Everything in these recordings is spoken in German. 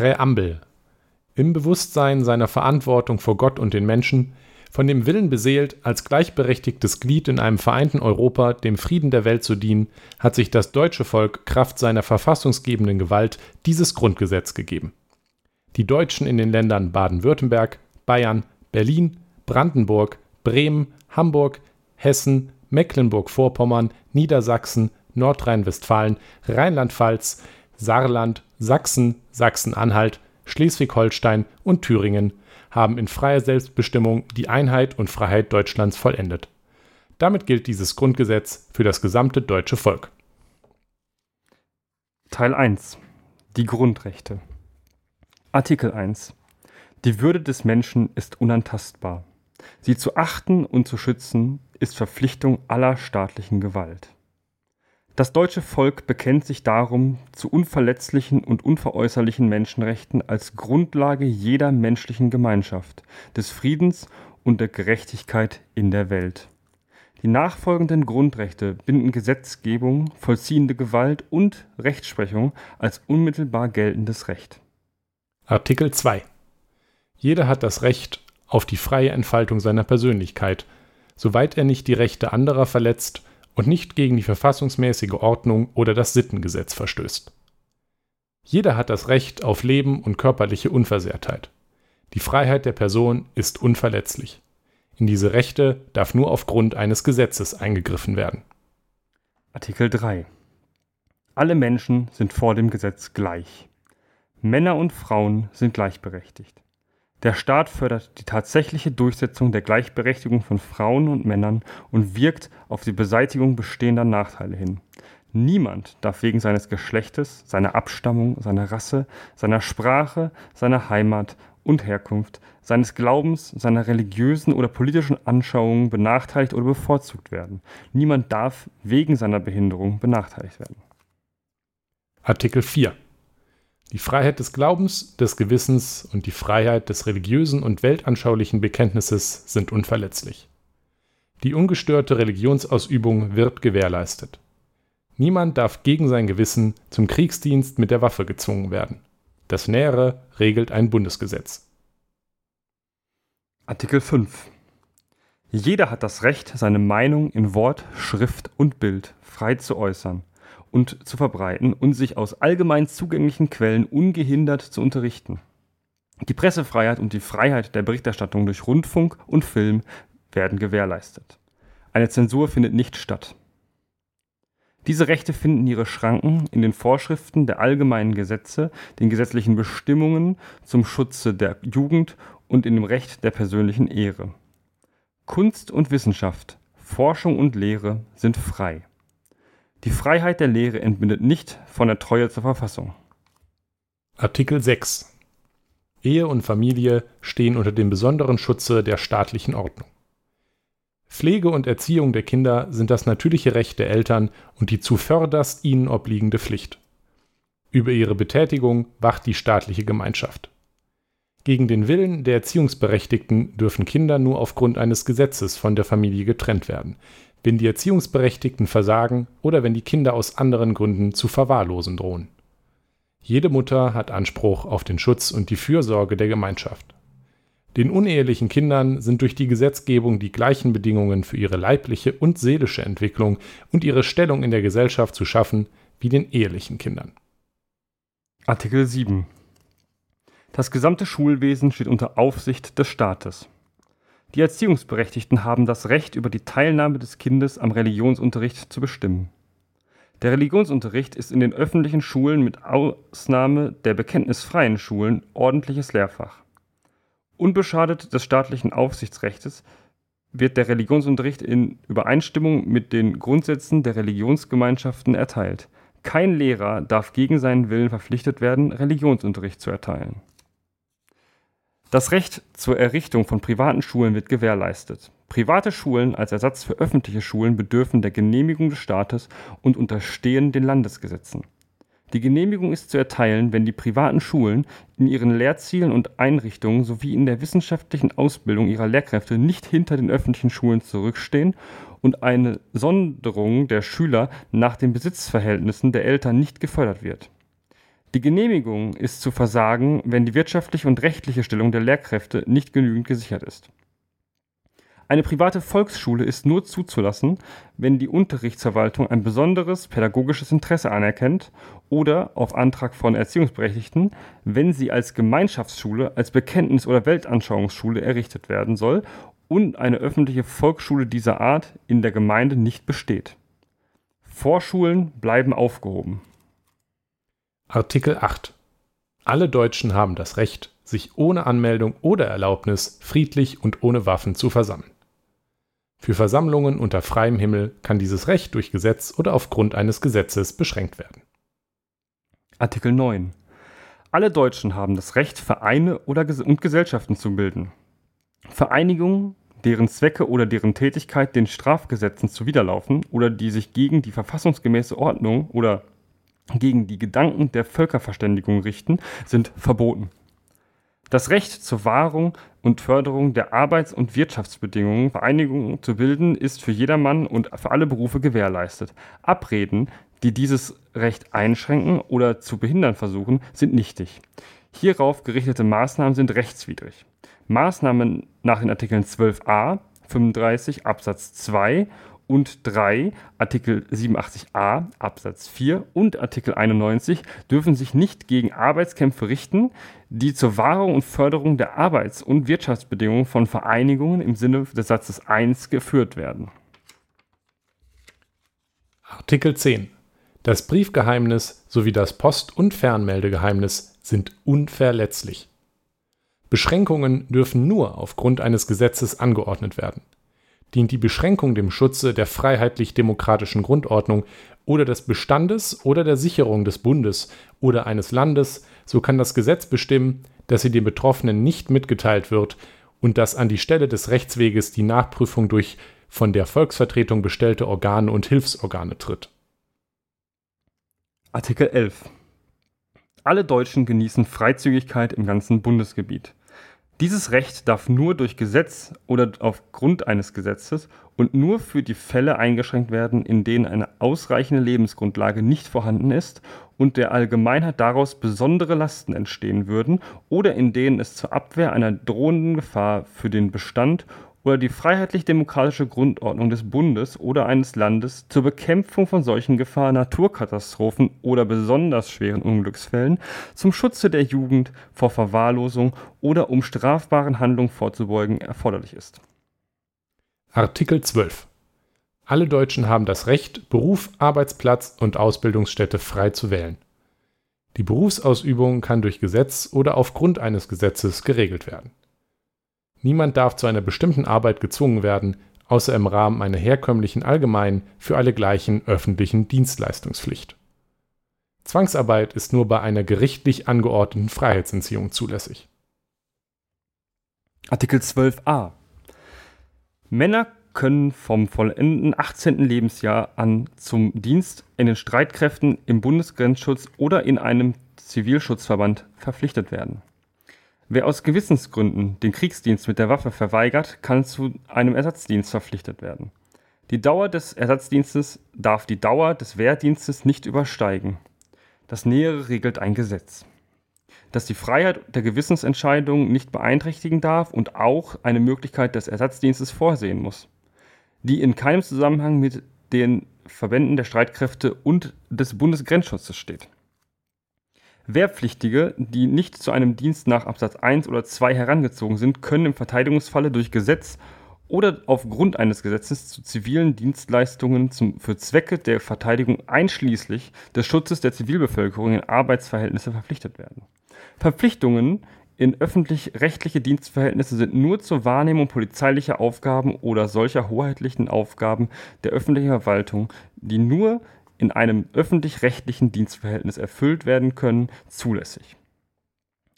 Präambel. Im Bewusstsein seiner Verantwortung vor Gott und den Menschen, von dem Willen beseelt, als gleichberechtigtes Glied in einem vereinten Europa dem Frieden der Welt zu dienen, hat sich das deutsche Volk Kraft seiner verfassungsgebenden Gewalt dieses Grundgesetz gegeben. Die Deutschen in den Ländern Baden-Württemberg, Bayern, Berlin, Brandenburg, Bremen, Hamburg, Hessen, Mecklenburg-Vorpommern, Niedersachsen, Nordrhein-Westfalen, Rheinland-Pfalz, Saarland, Sachsen, Sachsen-Anhalt, Schleswig-Holstein und Thüringen haben in freier Selbstbestimmung die Einheit und Freiheit Deutschlands vollendet. Damit gilt dieses Grundgesetz für das gesamte deutsche Volk. Teil 1 Die Grundrechte Artikel 1 Die Würde des Menschen ist unantastbar. Sie zu achten und zu schützen ist Verpflichtung aller staatlichen Gewalt. Das deutsche Volk bekennt sich darum zu unverletzlichen und unveräußerlichen Menschenrechten als Grundlage jeder menschlichen Gemeinschaft, des Friedens und der Gerechtigkeit in der Welt. Die nachfolgenden Grundrechte binden Gesetzgebung, vollziehende Gewalt und Rechtsprechung als unmittelbar geltendes Recht. Artikel 2 Jeder hat das Recht auf die freie Entfaltung seiner Persönlichkeit, soweit er nicht die Rechte anderer verletzt und nicht gegen die verfassungsmäßige Ordnung oder das Sittengesetz verstößt. Jeder hat das Recht auf Leben und körperliche Unversehrtheit. Die Freiheit der Person ist unverletzlich. In diese Rechte darf nur aufgrund eines Gesetzes eingegriffen werden. Artikel 3 Alle Menschen sind vor dem Gesetz gleich. Männer und Frauen sind gleichberechtigt. Der Staat fördert die tatsächliche Durchsetzung der Gleichberechtigung von Frauen und Männern und wirkt auf die Beseitigung bestehender Nachteile hin. Niemand darf wegen seines Geschlechtes, seiner Abstammung, seiner Rasse, seiner Sprache, seiner Heimat und Herkunft, seines Glaubens, seiner religiösen oder politischen Anschauungen benachteiligt oder bevorzugt werden. Niemand darf wegen seiner Behinderung benachteiligt werden. Artikel 4 die Freiheit des Glaubens, des Gewissens und die Freiheit des religiösen und weltanschaulichen Bekenntnisses sind unverletzlich. Die ungestörte Religionsausübung wird gewährleistet. Niemand darf gegen sein Gewissen zum Kriegsdienst mit der Waffe gezwungen werden. Das Nähere regelt ein Bundesgesetz. Artikel 5 Jeder hat das Recht, seine Meinung in Wort, Schrift und Bild frei zu äußern und zu verbreiten und sich aus allgemein zugänglichen Quellen ungehindert zu unterrichten. Die Pressefreiheit und die Freiheit der Berichterstattung durch Rundfunk und Film werden gewährleistet. Eine Zensur findet nicht statt. Diese Rechte finden ihre Schranken in den Vorschriften der allgemeinen Gesetze, den gesetzlichen Bestimmungen zum Schutze der Jugend und in dem Recht der persönlichen Ehre. Kunst und Wissenschaft, Forschung und Lehre sind frei. Die Freiheit der Lehre entbindet nicht von der Treue zur Verfassung. Artikel 6 Ehe und Familie stehen unter dem besonderen Schutze der staatlichen Ordnung. Pflege und Erziehung der Kinder sind das natürliche Recht der Eltern und die zuvörderst ihnen obliegende Pflicht. Über ihre Betätigung wacht die staatliche Gemeinschaft. Gegen den Willen der Erziehungsberechtigten dürfen Kinder nur aufgrund eines Gesetzes von der Familie getrennt werden, wenn die Erziehungsberechtigten versagen oder wenn die Kinder aus anderen Gründen zu verwahrlosen drohen. Jede Mutter hat Anspruch auf den Schutz und die Fürsorge der Gemeinschaft. Den unehelichen Kindern sind durch die Gesetzgebung die gleichen Bedingungen für ihre leibliche und seelische Entwicklung und ihre Stellung in der Gesellschaft zu schaffen wie den ehelichen Kindern. Artikel 7 Das gesamte Schulwesen steht unter Aufsicht des Staates. Die Erziehungsberechtigten haben das Recht, über die Teilnahme des Kindes am Religionsunterricht zu bestimmen. Der Religionsunterricht ist in den öffentlichen Schulen mit Ausnahme der bekenntnisfreien Schulen ordentliches Lehrfach. Unbeschadet des staatlichen Aufsichtsrechts wird der Religionsunterricht in Übereinstimmung mit den Grundsätzen der Religionsgemeinschaften erteilt. Kein Lehrer darf gegen seinen Willen verpflichtet werden, Religionsunterricht zu erteilen. Das Recht zur Errichtung von privaten Schulen wird gewährleistet. Private Schulen als Ersatz für öffentliche Schulen bedürfen der Genehmigung des Staates und unterstehen den Landesgesetzen. Die Genehmigung ist zu erteilen, wenn die privaten Schulen in ihren Lehrzielen und Einrichtungen sowie in der wissenschaftlichen Ausbildung ihrer Lehrkräfte nicht hinter den öffentlichen Schulen zurückstehen und eine Sonderung der Schüler nach den Besitzverhältnissen der Eltern nicht gefördert wird. Die Genehmigung ist zu versagen, wenn die wirtschaftliche und rechtliche Stellung der Lehrkräfte nicht genügend gesichert ist. Eine private Volksschule ist nur zuzulassen, wenn die Unterrichtsverwaltung ein besonderes pädagogisches Interesse anerkennt oder auf Antrag von Erziehungsberechtigten, wenn sie als Gemeinschaftsschule, als Bekenntnis- oder Weltanschauungsschule errichtet werden soll und eine öffentliche Volksschule dieser Art in der Gemeinde nicht besteht. Vorschulen bleiben aufgehoben. Artikel 8. Alle Deutschen haben das Recht, sich ohne Anmeldung oder Erlaubnis friedlich und ohne Waffen zu versammeln. Für Versammlungen unter freiem Himmel kann dieses Recht durch Gesetz oder aufgrund eines Gesetzes beschränkt werden. Artikel 9. Alle Deutschen haben das Recht, Vereine oder Ges und Gesellschaften zu bilden. Vereinigungen, deren Zwecke oder deren Tätigkeit den Strafgesetzen zuwiderlaufen oder die sich gegen die verfassungsgemäße Ordnung oder gegen die Gedanken der Völkerverständigung richten, sind verboten. Das Recht zur Wahrung und Förderung der Arbeits- und Wirtschaftsbedingungen Vereinigungen zu bilden, ist für jedermann und für alle Berufe gewährleistet. Abreden, die dieses Recht einschränken oder zu behindern versuchen, sind nichtig. Hierauf gerichtete Maßnahmen sind rechtswidrig. Maßnahmen nach den Artikeln 12a, 35 Absatz 2 und 3, Artikel 87a Absatz 4 und Artikel 91 dürfen sich nicht gegen Arbeitskämpfe richten, die zur Wahrung und Förderung der Arbeits- und Wirtschaftsbedingungen von Vereinigungen im Sinne des Satzes 1 geführt werden. Artikel 10. Das Briefgeheimnis sowie das Post- und Fernmeldegeheimnis sind unverletzlich. Beschränkungen dürfen nur aufgrund eines Gesetzes angeordnet werden dient die Beschränkung dem Schutze der freiheitlich-demokratischen Grundordnung oder des Bestandes oder der Sicherung des Bundes oder eines Landes, so kann das Gesetz bestimmen, dass sie den Betroffenen nicht mitgeteilt wird und dass an die Stelle des Rechtsweges die Nachprüfung durch von der Volksvertretung bestellte Organe und Hilfsorgane tritt. Artikel 11 Alle Deutschen genießen Freizügigkeit im ganzen Bundesgebiet. Dieses Recht darf nur durch Gesetz oder aufgrund eines Gesetzes und nur für die Fälle eingeschränkt werden, in denen eine ausreichende Lebensgrundlage nicht vorhanden ist und der Allgemeinheit daraus besondere Lasten entstehen würden oder in denen es zur Abwehr einer drohenden Gefahr für den Bestand oder die freiheitlich-demokratische Grundordnung des Bundes oder eines Landes zur Bekämpfung von solchen Gefahren, Naturkatastrophen oder besonders schweren Unglücksfällen, zum Schutze der Jugend vor Verwahrlosung oder um strafbaren Handlungen vorzubeugen erforderlich ist. Artikel 12. Alle Deutschen haben das Recht, Beruf, Arbeitsplatz und Ausbildungsstätte frei zu wählen. Die Berufsausübung kann durch Gesetz oder aufgrund eines Gesetzes geregelt werden. Niemand darf zu einer bestimmten Arbeit gezwungen werden, außer im Rahmen einer herkömmlichen allgemeinen, für alle gleichen öffentlichen Dienstleistungspflicht. Zwangsarbeit ist nur bei einer gerichtlich angeordneten Freiheitsentziehung zulässig. Artikel 12a Männer können vom vollenden 18. Lebensjahr an zum Dienst in den Streitkräften im Bundesgrenzschutz oder in einem Zivilschutzverband verpflichtet werden. Wer aus Gewissensgründen den Kriegsdienst mit der Waffe verweigert, kann zu einem Ersatzdienst verpflichtet werden. Die Dauer des Ersatzdienstes darf die Dauer des Wehrdienstes nicht übersteigen. Das Nähere regelt ein Gesetz, das die Freiheit der Gewissensentscheidung nicht beeinträchtigen darf und auch eine Möglichkeit des Ersatzdienstes vorsehen muss, die in keinem Zusammenhang mit den Verbänden der Streitkräfte und des Bundesgrenzschutzes steht. Wehrpflichtige, die nicht zu einem Dienst nach Absatz 1 oder 2 herangezogen sind, können im Verteidigungsfalle durch Gesetz oder aufgrund eines Gesetzes zu zivilen Dienstleistungen zum, für Zwecke der Verteidigung einschließlich des Schutzes der Zivilbevölkerung in Arbeitsverhältnisse verpflichtet werden. Verpflichtungen in öffentlich-rechtliche Dienstverhältnisse sind nur zur Wahrnehmung polizeilicher Aufgaben oder solcher hoheitlichen Aufgaben der öffentlichen Verwaltung, die nur in einem öffentlich-rechtlichen Dienstverhältnis erfüllt werden können, zulässig.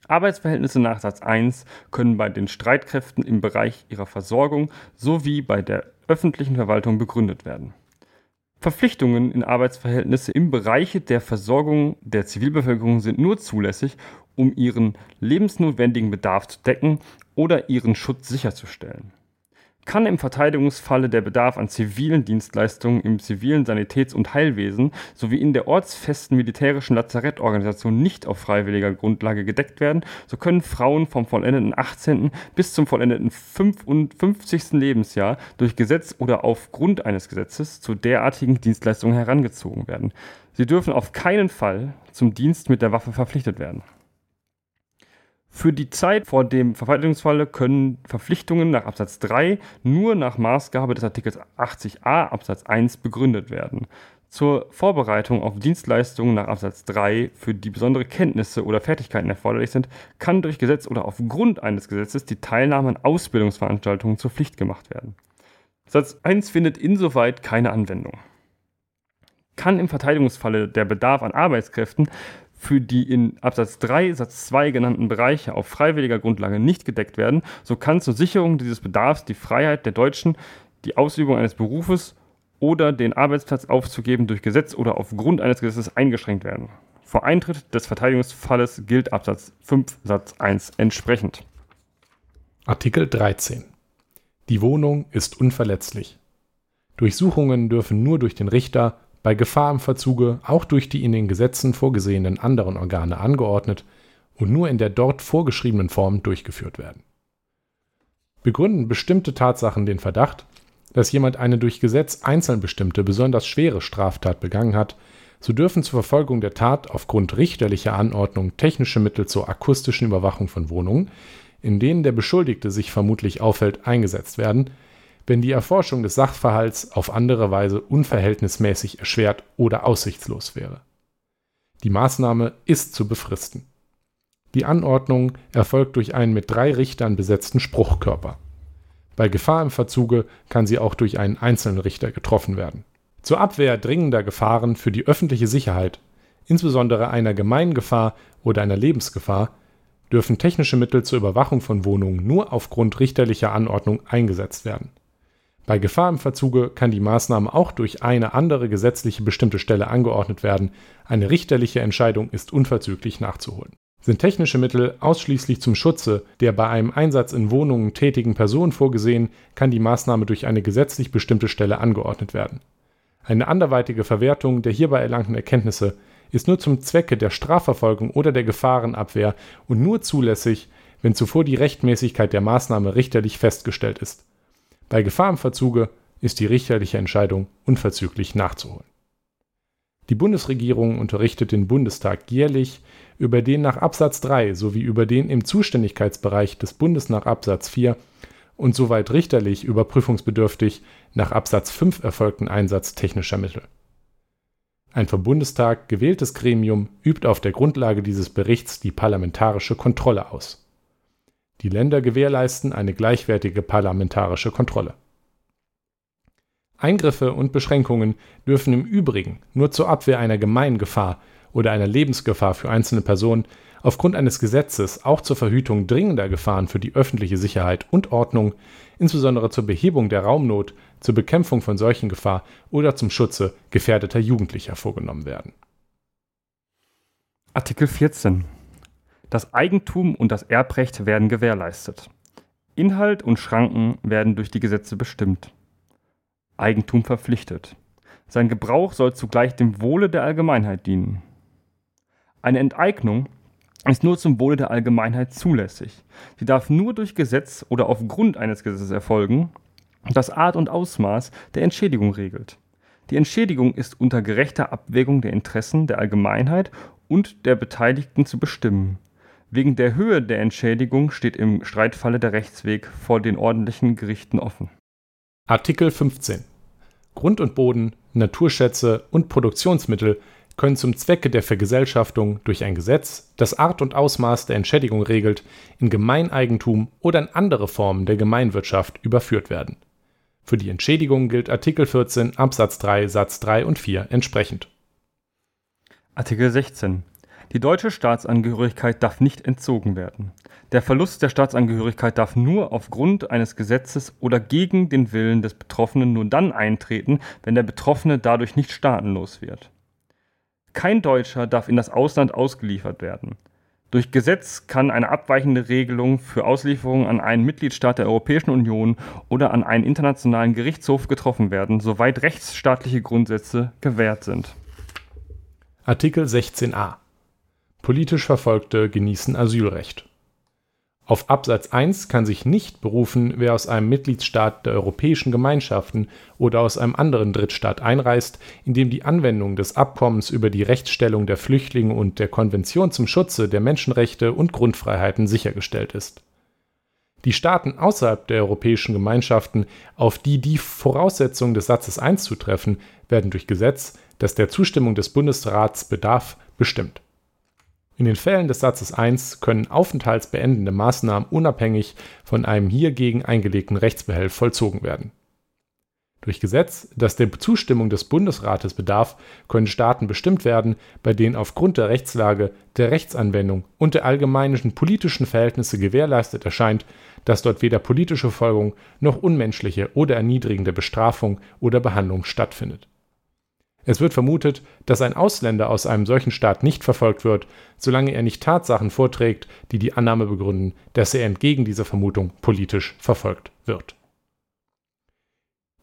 Arbeitsverhältnisse nach Satz 1 können bei den Streitkräften im Bereich ihrer Versorgung sowie bei der öffentlichen Verwaltung begründet werden. Verpflichtungen in Arbeitsverhältnisse im Bereich der Versorgung der Zivilbevölkerung sind nur zulässig, um ihren lebensnotwendigen Bedarf zu decken oder ihren Schutz sicherzustellen. Kann im Verteidigungsfalle der Bedarf an zivilen Dienstleistungen im zivilen Sanitäts- und Heilwesen sowie in der ortsfesten militärischen Lazarettorganisation nicht auf freiwilliger Grundlage gedeckt werden, so können Frauen vom vollendeten 18. bis zum vollendeten 55. Lebensjahr durch Gesetz oder aufgrund eines Gesetzes zu derartigen Dienstleistungen herangezogen werden. Sie dürfen auf keinen Fall zum Dienst mit der Waffe verpflichtet werden. Für die Zeit vor dem Verwaltungsfalle können Verpflichtungen nach Absatz 3 nur nach Maßgabe des Artikels 80a Absatz 1 begründet werden. Zur Vorbereitung auf Dienstleistungen nach Absatz 3, für die besondere Kenntnisse oder Fertigkeiten erforderlich sind, kann durch Gesetz oder aufgrund eines Gesetzes die Teilnahme an Ausbildungsveranstaltungen zur Pflicht gemacht werden. Satz 1 findet insoweit keine Anwendung. Kann im Verteidigungsfalle der Bedarf an Arbeitskräften für die in Absatz 3 Satz 2 genannten Bereiche auf freiwilliger Grundlage nicht gedeckt werden, so kann zur Sicherung dieses Bedarfs die Freiheit der Deutschen, die Ausübung eines Berufes oder den Arbeitsplatz aufzugeben durch Gesetz oder aufgrund eines Gesetzes eingeschränkt werden. Vor Eintritt des Verteidigungsfalles gilt Absatz 5 Satz 1 entsprechend. Artikel 13. Die Wohnung ist unverletzlich. Durchsuchungen dürfen nur durch den Richter bei Gefahr im Verzuge auch durch die in den Gesetzen vorgesehenen anderen Organe angeordnet und nur in der dort vorgeschriebenen Form durchgeführt werden. Begründen bestimmte Tatsachen den Verdacht, dass jemand eine durch Gesetz einzeln bestimmte besonders schwere Straftat begangen hat, so dürfen zur Verfolgung der Tat aufgrund richterlicher Anordnung technische Mittel zur akustischen Überwachung von Wohnungen, in denen der Beschuldigte sich vermutlich aufhält, eingesetzt werden, wenn die Erforschung des Sachverhalts auf andere Weise unverhältnismäßig erschwert oder aussichtslos wäre. Die Maßnahme ist zu befristen. Die Anordnung erfolgt durch einen mit drei Richtern besetzten Spruchkörper. Bei Gefahr im Verzuge kann sie auch durch einen einzelnen Richter getroffen werden. Zur Abwehr dringender Gefahren für die öffentliche Sicherheit, insbesondere einer Gemeingefahr oder einer Lebensgefahr, dürfen technische Mittel zur Überwachung von Wohnungen nur aufgrund richterlicher Anordnung eingesetzt werden. Bei Gefahr im Verzuge kann die Maßnahme auch durch eine andere gesetzliche bestimmte Stelle angeordnet werden. Eine richterliche Entscheidung ist unverzüglich nachzuholen. Sind technische Mittel ausschließlich zum Schutze der bei einem Einsatz in Wohnungen tätigen Person vorgesehen, kann die Maßnahme durch eine gesetzlich bestimmte Stelle angeordnet werden. Eine anderweitige Verwertung der hierbei erlangten Erkenntnisse ist nur zum Zwecke der Strafverfolgung oder der Gefahrenabwehr und nur zulässig, wenn zuvor die Rechtmäßigkeit der Maßnahme richterlich festgestellt ist. Bei Gefahr ist die richterliche Entscheidung unverzüglich nachzuholen. Die Bundesregierung unterrichtet den Bundestag jährlich über den nach Absatz 3 sowie über den im Zuständigkeitsbereich des Bundes nach Absatz 4 und soweit richterlich überprüfungsbedürftig nach Absatz 5 erfolgten Einsatz technischer Mittel. Ein vom Bundestag gewähltes Gremium übt auf der Grundlage dieses Berichts die parlamentarische Kontrolle aus die Länder gewährleisten eine gleichwertige parlamentarische Kontrolle. Eingriffe und Beschränkungen dürfen im Übrigen nur zur Abwehr einer Gemeingefahr oder einer Lebensgefahr für einzelne Personen aufgrund eines Gesetzes auch zur Verhütung dringender Gefahren für die öffentliche Sicherheit und Ordnung, insbesondere zur Behebung der Raumnot, zur Bekämpfung von Seuchengefahr oder zum Schutze gefährdeter Jugendlicher vorgenommen werden. Artikel 14 das Eigentum und das Erbrecht werden gewährleistet. Inhalt und Schranken werden durch die Gesetze bestimmt. Eigentum verpflichtet. Sein Gebrauch soll zugleich dem Wohle der Allgemeinheit dienen. Eine Enteignung ist nur zum Wohle der Allgemeinheit zulässig. Sie darf nur durch Gesetz oder aufgrund eines Gesetzes erfolgen, das Art und Ausmaß der Entschädigung regelt. Die Entschädigung ist unter gerechter Abwägung der Interessen der Allgemeinheit und der Beteiligten zu bestimmen. Wegen der Höhe der Entschädigung steht im Streitfalle der Rechtsweg vor den ordentlichen Gerichten offen. Artikel 15 Grund und Boden, Naturschätze und Produktionsmittel können zum Zwecke der Vergesellschaftung durch ein Gesetz, das Art und Ausmaß der Entschädigung regelt, in Gemeineigentum oder in andere Formen der Gemeinwirtschaft überführt werden. Für die Entschädigung gilt Artikel 14 Absatz 3 Satz 3 und 4 entsprechend. Artikel 16 die deutsche Staatsangehörigkeit darf nicht entzogen werden. Der Verlust der Staatsangehörigkeit darf nur aufgrund eines Gesetzes oder gegen den Willen des Betroffenen nur dann eintreten, wenn der Betroffene dadurch nicht staatenlos wird. Kein Deutscher darf in das Ausland ausgeliefert werden. Durch Gesetz kann eine abweichende Regelung für Auslieferung an einen Mitgliedstaat der Europäischen Union oder an einen internationalen Gerichtshof getroffen werden, soweit rechtsstaatliche Grundsätze gewährt sind. Artikel 16a Politisch Verfolgte genießen Asylrecht. Auf Absatz 1 kann sich nicht berufen, wer aus einem Mitgliedsstaat der Europäischen Gemeinschaften oder aus einem anderen Drittstaat einreist, in dem die Anwendung des Abkommens über die Rechtsstellung der Flüchtlinge und der Konvention zum Schutze der Menschenrechte und Grundfreiheiten sichergestellt ist. Die Staaten außerhalb der Europäischen Gemeinschaften, auf die die Voraussetzungen des Satzes 1 zutreffen, werden durch Gesetz, das der Zustimmung des Bundesrats bedarf, bestimmt in den Fällen des Satzes 1 können aufenthaltsbeendende Maßnahmen unabhängig von einem hiergegen eingelegten Rechtsbehelf vollzogen werden. Durch Gesetz, das der Zustimmung des Bundesrates bedarf, können Staaten bestimmt werden, bei denen aufgrund der Rechtslage, der Rechtsanwendung und der allgemeinen politischen Verhältnisse gewährleistet erscheint, dass dort weder politische Folgung noch unmenschliche oder erniedrigende Bestrafung oder Behandlung stattfindet es wird vermutet, dass ein Ausländer aus einem solchen Staat nicht verfolgt wird, solange er nicht Tatsachen vorträgt, die die Annahme begründen, dass er entgegen dieser Vermutung politisch verfolgt wird.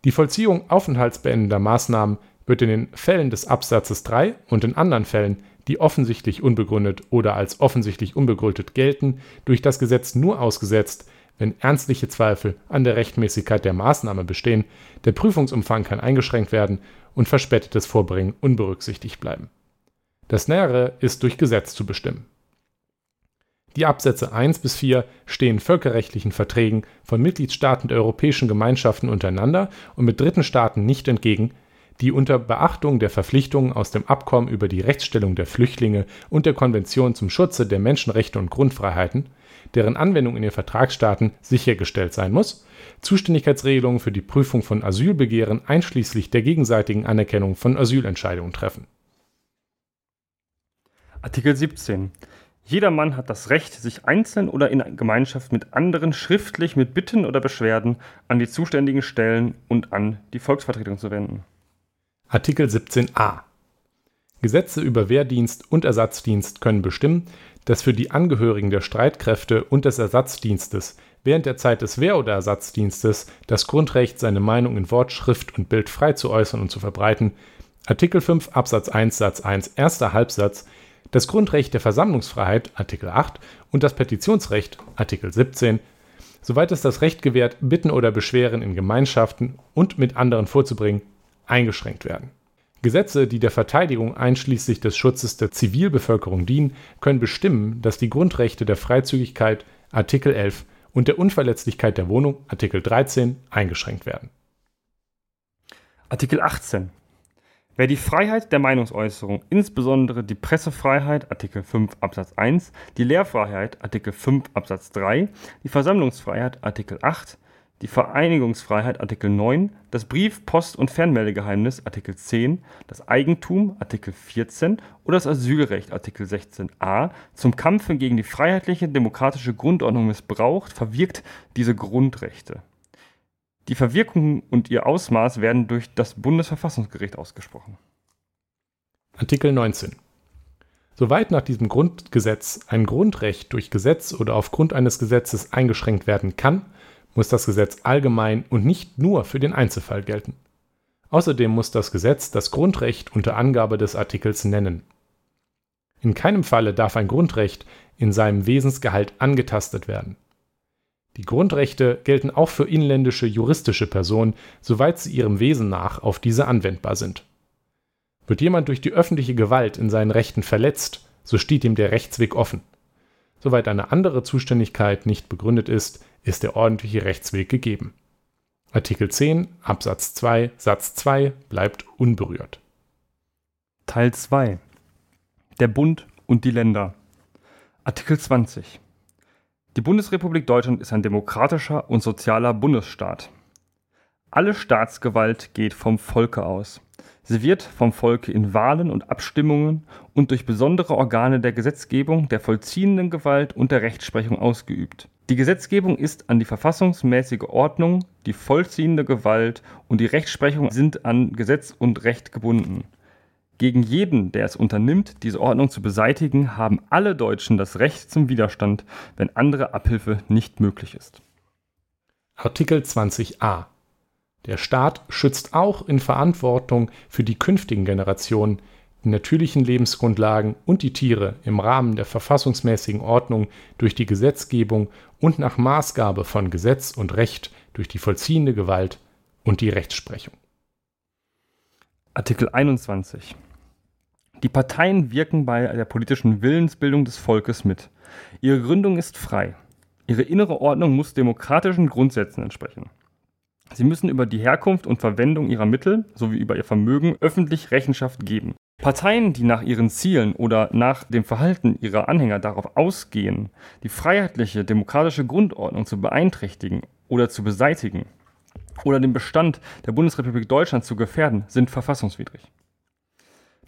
Die Vollziehung aufenthaltsbeendender Maßnahmen wird in den Fällen des Absatzes 3 und in anderen Fällen, die offensichtlich unbegründet oder als offensichtlich unbegründet gelten, durch das Gesetz nur ausgesetzt, wenn ernstliche Zweifel an der Rechtmäßigkeit der Maßnahme bestehen, der Prüfungsumfang kann eingeschränkt werden und verspätetes Vorbringen unberücksichtigt bleiben. Das Nähere ist durch Gesetz zu bestimmen. Die Absätze 1 bis 4 stehen völkerrechtlichen Verträgen von Mitgliedstaaten der Europäischen Gemeinschaften untereinander und mit dritten Staaten nicht entgegen, die unter Beachtung der Verpflichtungen aus dem Abkommen über die Rechtsstellung der Flüchtlinge und der Konvention zum Schutze der Menschenrechte und Grundfreiheiten, deren Anwendung in den Vertragsstaaten sichergestellt sein muss, Zuständigkeitsregelungen für die Prüfung von Asylbegehren einschließlich der gegenseitigen Anerkennung von Asylentscheidungen treffen. Artikel 17. Jedermann hat das Recht, sich einzeln oder in Gemeinschaft mit anderen schriftlich mit Bitten oder Beschwerden an die zuständigen Stellen und an die Volksvertretung zu wenden. Artikel 17a. Gesetze über Wehrdienst und Ersatzdienst können bestimmen, dass für die Angehörigen der Streitkräfte und des Ersatzdienstes während der Zeit des Wehr- oder Ersatzdienstes das Grundrecht, seine Meinung in Wort, Schrift und Bild frei zu äußern und zu verbreiten, Artikel 5 Absatz 1 Satz 1 erster Halbsatz, das Grundrecht der Versammlungsfreiheit Artikel 8 und das Petitionsrecht Artikel 17, soweit es das Recht gewährt, Bitten oder Beschweren in Gemeinschaften und mit anderen vorzubringen, eingeschränkt werden. Gesetze, die der Verteidigung einschließlich des Schutzes der Zivilbevölkerung dienen, können bestimmen, dass die Grundrechte der Freizügigkeit Artikel 11 und der Unverletzlichkeit der Wohnung Artikel 13 eingeschränkt werden. Artikel 18. Wer die Freiheit der Meinungsäußerung, insbesondere die Pressefreiheit Artikel 5 Absatz 1, die Lehrfreiheit Artikel 5 Absatz 3, die Versammlungsfreiheit Artikel 8, die Vereinigungsfreiheit Artikel 9, das Brief-, Post- und Fernmeldegeheimnis Artikel 10, das Eigentum Artikel 14 oder das Asylrecht Artikel 16a zum Kampfe gegen die freiheitliche demokratische Grundordnung missbraucht, verwirkt diese Grundrechte. Die Verwirkung und ihr Ausmaß werden durch das Bundesverfassungsgericht ausgesprochen. Artikel 19 Soweit nach diesem Grundgesetz ein Grundrecht durch Gesetz oder aufgrund eines Gesetzes eingeschränkt werden kann, muss das Gesetz allgemein und nicht nur für den Einzelfall gelten. Außerdem muss das Gesetz das Grundrecht unter Angabe des Artikels nennen. In keinem Falle darf ein Grundrecht in seinem Wesensgehalt angetastet werden. Die Grundrechte gelten auch für inländische juristische Personen, soweit sie ihrem Wesen nach auf diese anwendbar sind. Wird jemand durch die öffentliche Gewalt in seinen Rechten verletzt, so steht ihm der Rechtsweg offen. Soweit eine andere Zuständigkeit nicht begründet ist, ist der ordentliche Rechtsweg gegeben. Artikel 10 Absatz 2 Satz 2 bleibt unberührt. Teil 2 Der Bund und die Länder Artikel 20 Die Bundesrepublik Deutschland ist ein demokratischer und sozialer Bundesstaat. Alle Staatsgewalt geht vom Volke aus. Sie wird vom Volke in Wahlen und Abstimmungen und durch besondere Organe der Gesetzgebung, der vollziehenden Gewalt und der Rechtsprechung ausgeübt. Die Gesetzgebung ist an die verfassungsmäßige Ordnung, die vollziehende Gewalt und die Rechtsprechung sind an Gesetz und Recht gebunden. Gegen jeden, der es unternimmt, diese Ordnung zu beseitigen, haben alle Deutschen das Recht zum Widerstand, wenn andere Abhilfe nicht möglich ist. Artikel 20a. Der Staat schützt auch in Verantwortung für die künftigen Generationen die natürlichen Lebensgrundlagen und die Tiere im Rahmen der verfassungsmäßigen Ordnung durch die Gesetzgebung und nach Maßgabe von Gesetz und Recht durch die vollziehende Gewalt und die Rechtsprechung. Artikel 21. Die Parteien wirken bei der politischen Willensbildung des Volkes mit. Ihre Gründung ist frei. Ihre innere Ordnung muss demokratischen Grundsätzen entsprechen. Sie müssen über die Herkunft und Verwendung ihrer Mittel sowie über ihr Vermögen öffentlich Rechenschaft geben. Parteien, die nach ihren Zielen oder nach dem Verhalten ihrer Anhänger darauf ausgehen, die freiheitliche demokratische Grundordnung zu beeinträchtigen oder zu beseitigen oder den Bestand der Bundesrepublik Deutschland zu gefährden, sind verfassungswidrig.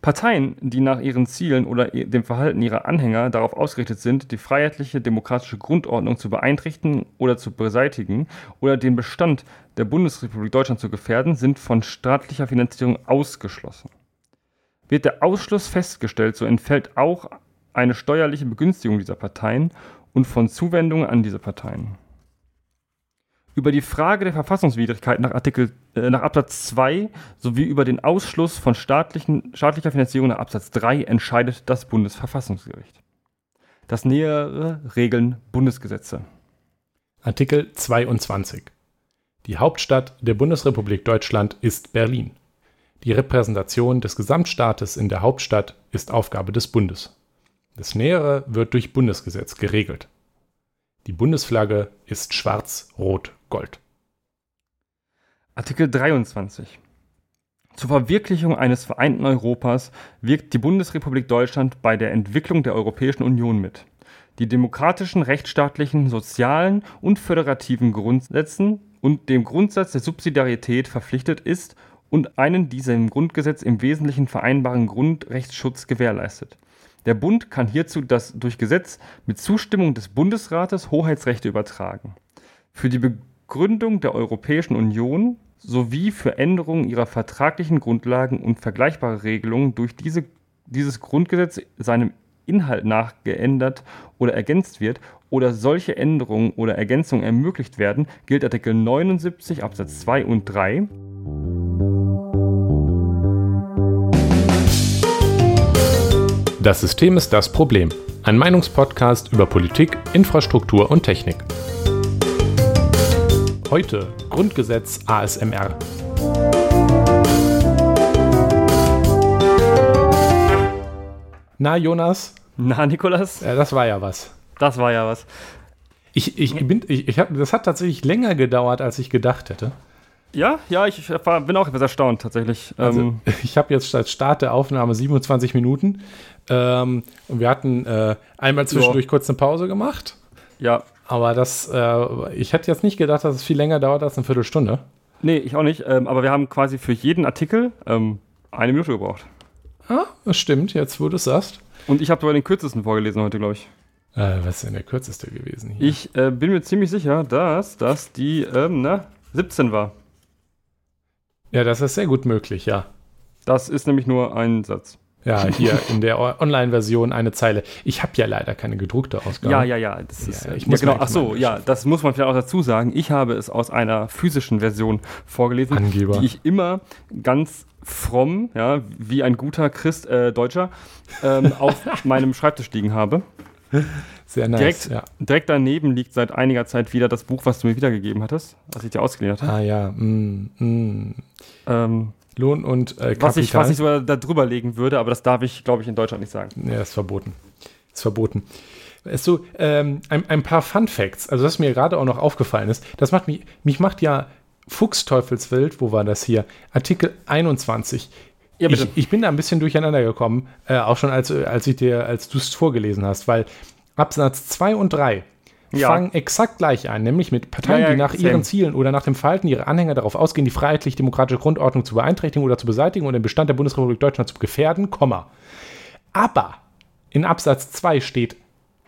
Parteien, die nach ihren Zielen oder dem Verhalten ihrer Anhänger darauf ausgerichtet sind, die freiheitliche demokratische Grundordnung zu beeinträchtigen oder zu beseitigen oder den Bestand der Bundesrepublik Deutschland zu gefährden, sind von staatlicher Finanzierung ausgeschlossen. Wird der Ausschluss festgestellt, so entfällt auch eine steuerliche Begünstigung dieser Parteien und von Zuwendungen an diese Parteien. Über die Frage der Verfassungswidrigkeit nach, Artikel, äh, nach Absatz 2 sowie über den Ausschluss von staatlicher Finanzierung nach Absatz 3 entscheidet das Bundesverfassungsgericht. Das Nähere regeln Bundesgesetze. Artikel 22. Die Hauptstadt der Bundesrepublik Deutschland ist Berlin. Die Repräsentation des Gesamtstaates in der Hauptstadt ist Aufgabe des Bundes. Das Nähere wird durch Bundesgesetz geregelt. Die Bundesflagge ist schwarz-rot-gold. Artikel 23. Zur Verwirklichung eines vereinten Europas wirkt die Bundesrepublik Deutschland bei der Entwicklung der Europäischen Union mit, die demokratischen, rechtsstaatlichen, sozialen und föderativen Grundsätzen und dem Grundsatz der Subsidiarität verpflichtet ist und einen dieser im Grundgesetz im Wesentlichen vereinbaren Grundrechtsschutz gewährleistet. Der Bund kann hierzu das durch Gesetz mit Zustimmung des Bundesrates Hoheitsrechte übertragen. Für die Begründung der Europäischen Union sowie für Änderungen ihrer vertraglichen Grundlagen und vergleichbare Regelungen durch diese, dieses Grundgesetz seinem Inhalt nach geändert oder ergänzt wird oder solche Änderungen oder Ergänzungen ermöglicht werden, gilt Artikel 79 Absatz 2 und 3 Das System ist das Problem. Ein Meinungspodcast über Politik, Infrastruktur und Technik. Heute Grundgesetz ASMR. Na, Jonas? Na, Nikolas? Ja, das war ja was. Das war ja was. Ich, ich bin, ich, ich hab, das hat tatsächlich länger gedauert, als ich gedacht hätte. Ja, ja, ich war, bin auch etwas erstaunt tatsächlich. Also, ähm, ich habe jetzt als Start der Aufnahme 27 Minuten ähm, und wir hatten äh, einmal zwischendurch so. kurz eine Pause gemacht. Ja. Aber das, äh, ich hätte jetzt nicht gedacht, dass es viel länger dauert als eine Viertelstunde. Nee, ich auch nicht. Ähm, aber wir haben quasi für jeden Artikel ähm, eine Minute gebraucht. Ah, das stimmt, jetzt wo du es sagst. Und ich habe sogar den kürzesten vorgelesen heute, glaube ich. Äh, was ist denn der kürzeste gewesen hier? Ich äh, bin mir ziemlich sicher, dass das die ähm, na, 17 war. Ja, das ist sehr gut möglich, ja. Das ist nämlich nur ein Satz. Ja, hier in der Online-Version eine Zeile. Ich habe ja leider keine gedruckte Ausgabe. Ja, ja, ja. Das ist, ja, ich muss ja, genau. Ach so, ja, das muss man vielleicht auch dazu sagen. Ich habe es aus einer physischen Version vorgelesen, Angeber. die ich immer ganz fromm, ja, wie ein guter Christ, äh, Deutscher, ähm, auf meinem Schreibtisch liegen habe. Sehr nice. Direkt, ja. direkt daneben liegt seit einiger Zeit wieder das Buch, was du mir wiedergegeben hattest, was ich dir ausgeliehen hatte. Ah ja. Mm, mm. Ähm, Lohn und äh, Kapital. Was ich, was ich sogar da drüber legen würde, aber das darf ich, glaube ich, in Deutschland nicht sagen. Ja, ist verboten. Ist verboten. Weißt du, ähm, ein, ein, paar Fun Facts, also was mir gerade auch noch aufgefallen ist, das macht mich, mich macht ja Fuchsteufelswild, wo war das hier? Artikel 21. Ja, ich, ich, bin da ein bisschen durcheinander gekommen, äh, auch schon als, als ich dir, als du es vorgelesen hast, weil Absatz 2 und 3 ja. fangen exakt gleich an, nämlich mit Parteien, ja, ja, die nach same. ihren Zielen oder nach dem Verhalten ihrer Anhänger darauf ausgehen, die freiheitlich-demokratische Grundordnung zu beeinträchtigen oder zu beseitigen und den Bestand der Bundesrepublik Deutschland zu gefährden, Komma. Aber in Absatz 2 steht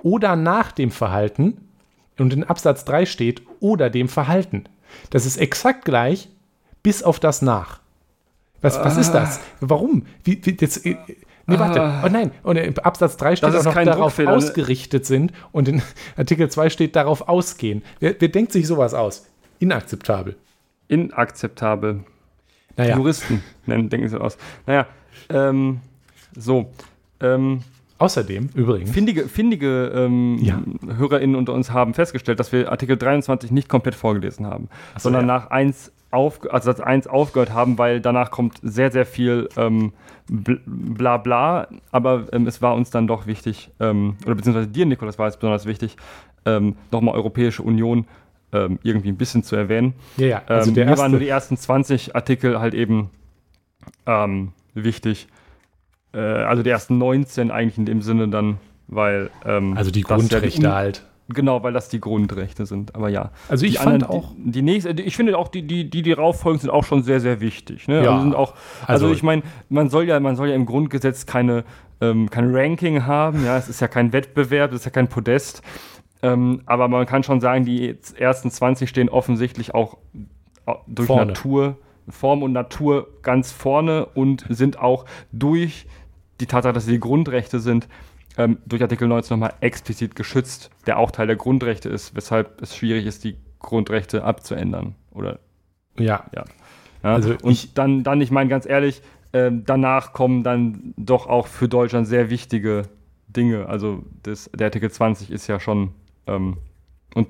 oder nach dem Verhalten und in Absatz 3 steht oder dem Verhalten. Das ist exakt gleich, bis auf das nach. Was, was ist das? Warum? Wie, wie, jetzt, äh, nee, warte. Ah. Oh nein. Und im Absatz 3 steht auch noch darauf Druckfehler, ne? ausgerichtet sind und in Artikel 2 steht darauf ausgehen. Wer, wer denkt sich sowas aus? Inakzeptabel. Inakzeptabel. Naja, Juristen nennen, denken sie aus. Naja, ähm, so. Ähm, außerdem übrigens. findige findige ähm, Ja. HörerInnen unter uns haben festgestellt, dass wir Artikel 23 nicht komplett vorgelesen haben, so, sondern ja. nach 1 auf, also Satz 1 aufgehört haben, weil danach kommt sehr, sehr viel ähm, bl- bla bla, aber ähm, es war uns dann doch wichtig, ähm, oder beziehungsweise dir, Nikolas, war es besonders wichtig, ähm, nochmal Europäische Union ähm, irgendwie ein bisschen zu erwähnen. Ja, ja. Also ähm, mir waren nur erste, die ersten 20 Artikel halt eben ähm, wichtig. Äh, also die ersten 19 eigentlich in dem Sinne dann, weil. Also die das ja Grundrechte Un- halt. Genau, weil das die Grundrechte sind. Aber ja. Also ich die fand anderen, auch- Die, die nächste, ich finde auch, die, die, die, die rauffolgen, sind auch schon sehr, sehr wichtig. Ne? Ja. Also, auch, also, Also- ich meine, man soll ja, man soll ja im Grundgesetz keine, ähm, kein Ranking haben, ja, es ist ja kein Wettbewerb, es ist ja kein Podest. Ähm, aber man kann schon sagen, die ersten 20 stehen offensichtlich auch äh, durch Vorne. Natur, Form und Natur ganz vorne und sind auch durch die Tatsache, dass sie die Grundrechte sind, ähm, durch Artikel 19 nochmal explizit geschützt, der auch Teil der Grundrechte ist, weshalb es schwierig ist, die Grundrechte abzuändern. Oder Ja. ja. ja. Also und ich- dann, dann, ich meine ganz ehrlich, ähm, danach kommen dann doch auch für Deutschland sehr wichtige Dinge. Also das, der Artikel 20 ist ja schon ähm, und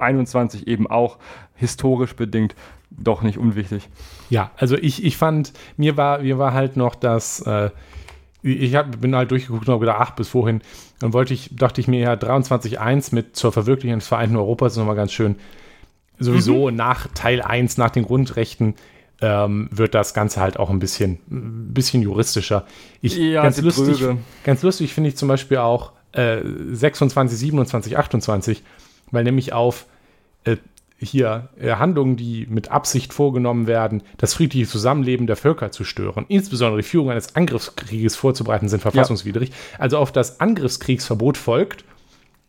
21 eben auch historisch bedingt doch nicht unwichtig. Ja, also ich, ich fand, mir war, mir war halt noch das, äh, ich hab, bin halt durchgeguckt und habe gedacht, ach, bis vorhin, dann wollte ich, dachte ich mir ja 23.1 mit zur Verwirklichung des Vereinten Europas ist nochmal ganz schön. Sowieso Mhm. nach Teil 1, nach den Grundrechten, ähm, wird das Ganze halt auch ein bisschen, ein bisschen juristischer. Ich, Ja, ganz, lustig, ganz lustig finde ich zum Beispiel auch äh, 26, 27, 28, weil nämlich auf äh, hier äh, Handlungen, die mit Absicht vorgenommen werden, das friedliche Zusammenleben der Völker zu stören, insbesondere die Führung eines Angriffskrieges vorzubereiten, sind verfassungswidrig. Also auf das Angriffskriegsverbot folgt,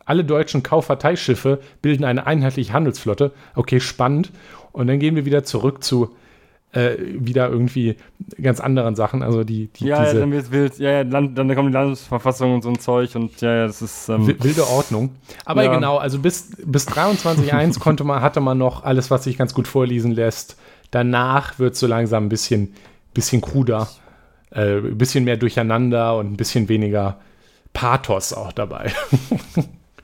alle deutschen Kaufverteischiffe bilden eine einheitliche Handelsflotte. Okay, spannend. Und dann gehen wir wieder zurück zu äh, wieder irgendwie ganz anderen Sachen. Also die, die Ja, ja, diese dann wird's wild. Ja, ja, Land, dann kommt die Landesverfassung und so ein Zeug und ja, ja, das ist. Ähm, wi- wilde Ordnung. Aber Ja. genau, also bis, bis 23.1 konnte man, hatte man noch alles, was sich ganz gut vorlesen lässt. Danach wird es so langsam ein bisschen, bisschen kruder, äh, ein bisschen mehr durcheinander und ein bisschen weniger Pathos auch dabei.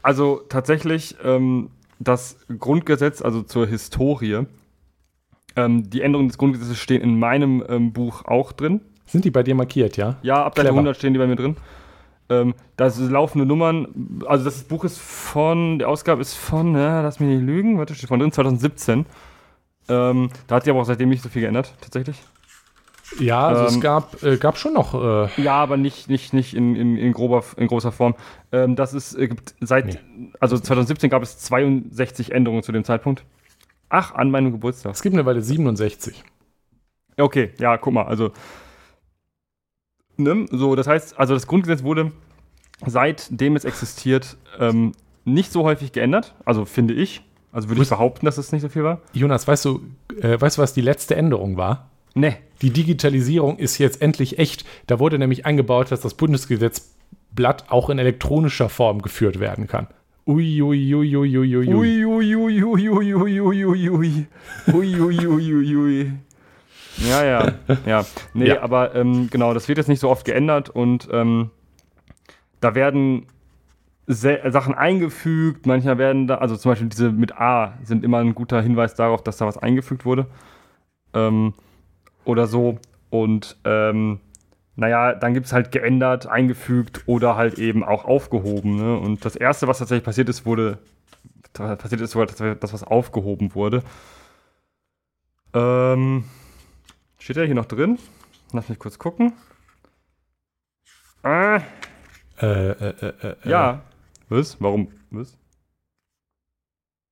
Also tatsächlich ähm, das Grundgesetz, also zur Historie, ähm, die Änderungen des Grundgesetzes stehen in meinem ähm, Buch auch drin. Sind die bei dir markiert, ja? Ja, ab Seite Clever. 100 stehen die bei mir drin. Ähm, das sind laufende Nummern. Also das Buch ist von, die Ausgabe ist von, ja, lass mich nicht lügen, warte, steht von drin, 2017. Ähm, da hat sich aber auch seitdem nicht so viel geändert, tatsächlich. Ja, also es Ähm, gab, äh, gab schon noch. Äh, Ja, aber nicht, nicht, nicht in, in, in, grober, in großer Form. Ähm, das ist, äh, gibt seit, Nee. also 2017 gab es 62 Änderungen zu dem Zeitpunkt. Ach, an meinem Geburtstag. es gibt eine Weile 67. Okay, ja, guck mal, also. Ne, so, das heißt, also das Grundgesetz wurde seitdem es existiert ähm, nicht so häufig geändert, also finde ich. Also würde ich behaupten, dass es nicht so viel war. Jonas, weißt du, äh, weißt du, was die letzte Änderung war? Ne. Die Digitalisierung ist jetzt endlich echt. Da wurde nämlich eingebaut, dass das Bundesgesetzblatt auch in elektronischer Form geführt werden kann. Ui, ui, ui, ui, ui, ui, ui. Ui, ui, ui, ui, ui, ui, ui, ui, ui. Ui, ui, ui, ui, ui. Ja, ja, ja. Nee, Ja. aber ähm, genau, das wird jetzt nicht so oft geändert und ähm, da werden Sachen eingefügt, manchmal werden da, also zum Beispiel diese mit A sind immer ein guter Hinweis darauf, dass da was eingefügt wurde. Ähm, oder so. Und ähm, naja, dann gibt es halt geändert, eingefügt oder halt eben auch aufgehoben. Ne? Und das erste, was tatsächlich passiert ist, wurde passiert ist sogar das, was aufgehoben wurde. Ähm, steht er hier noch drin? Lass mich kurz gucken. Ah, Äh, äh, äh, äh, ja. Was? Warum? Was?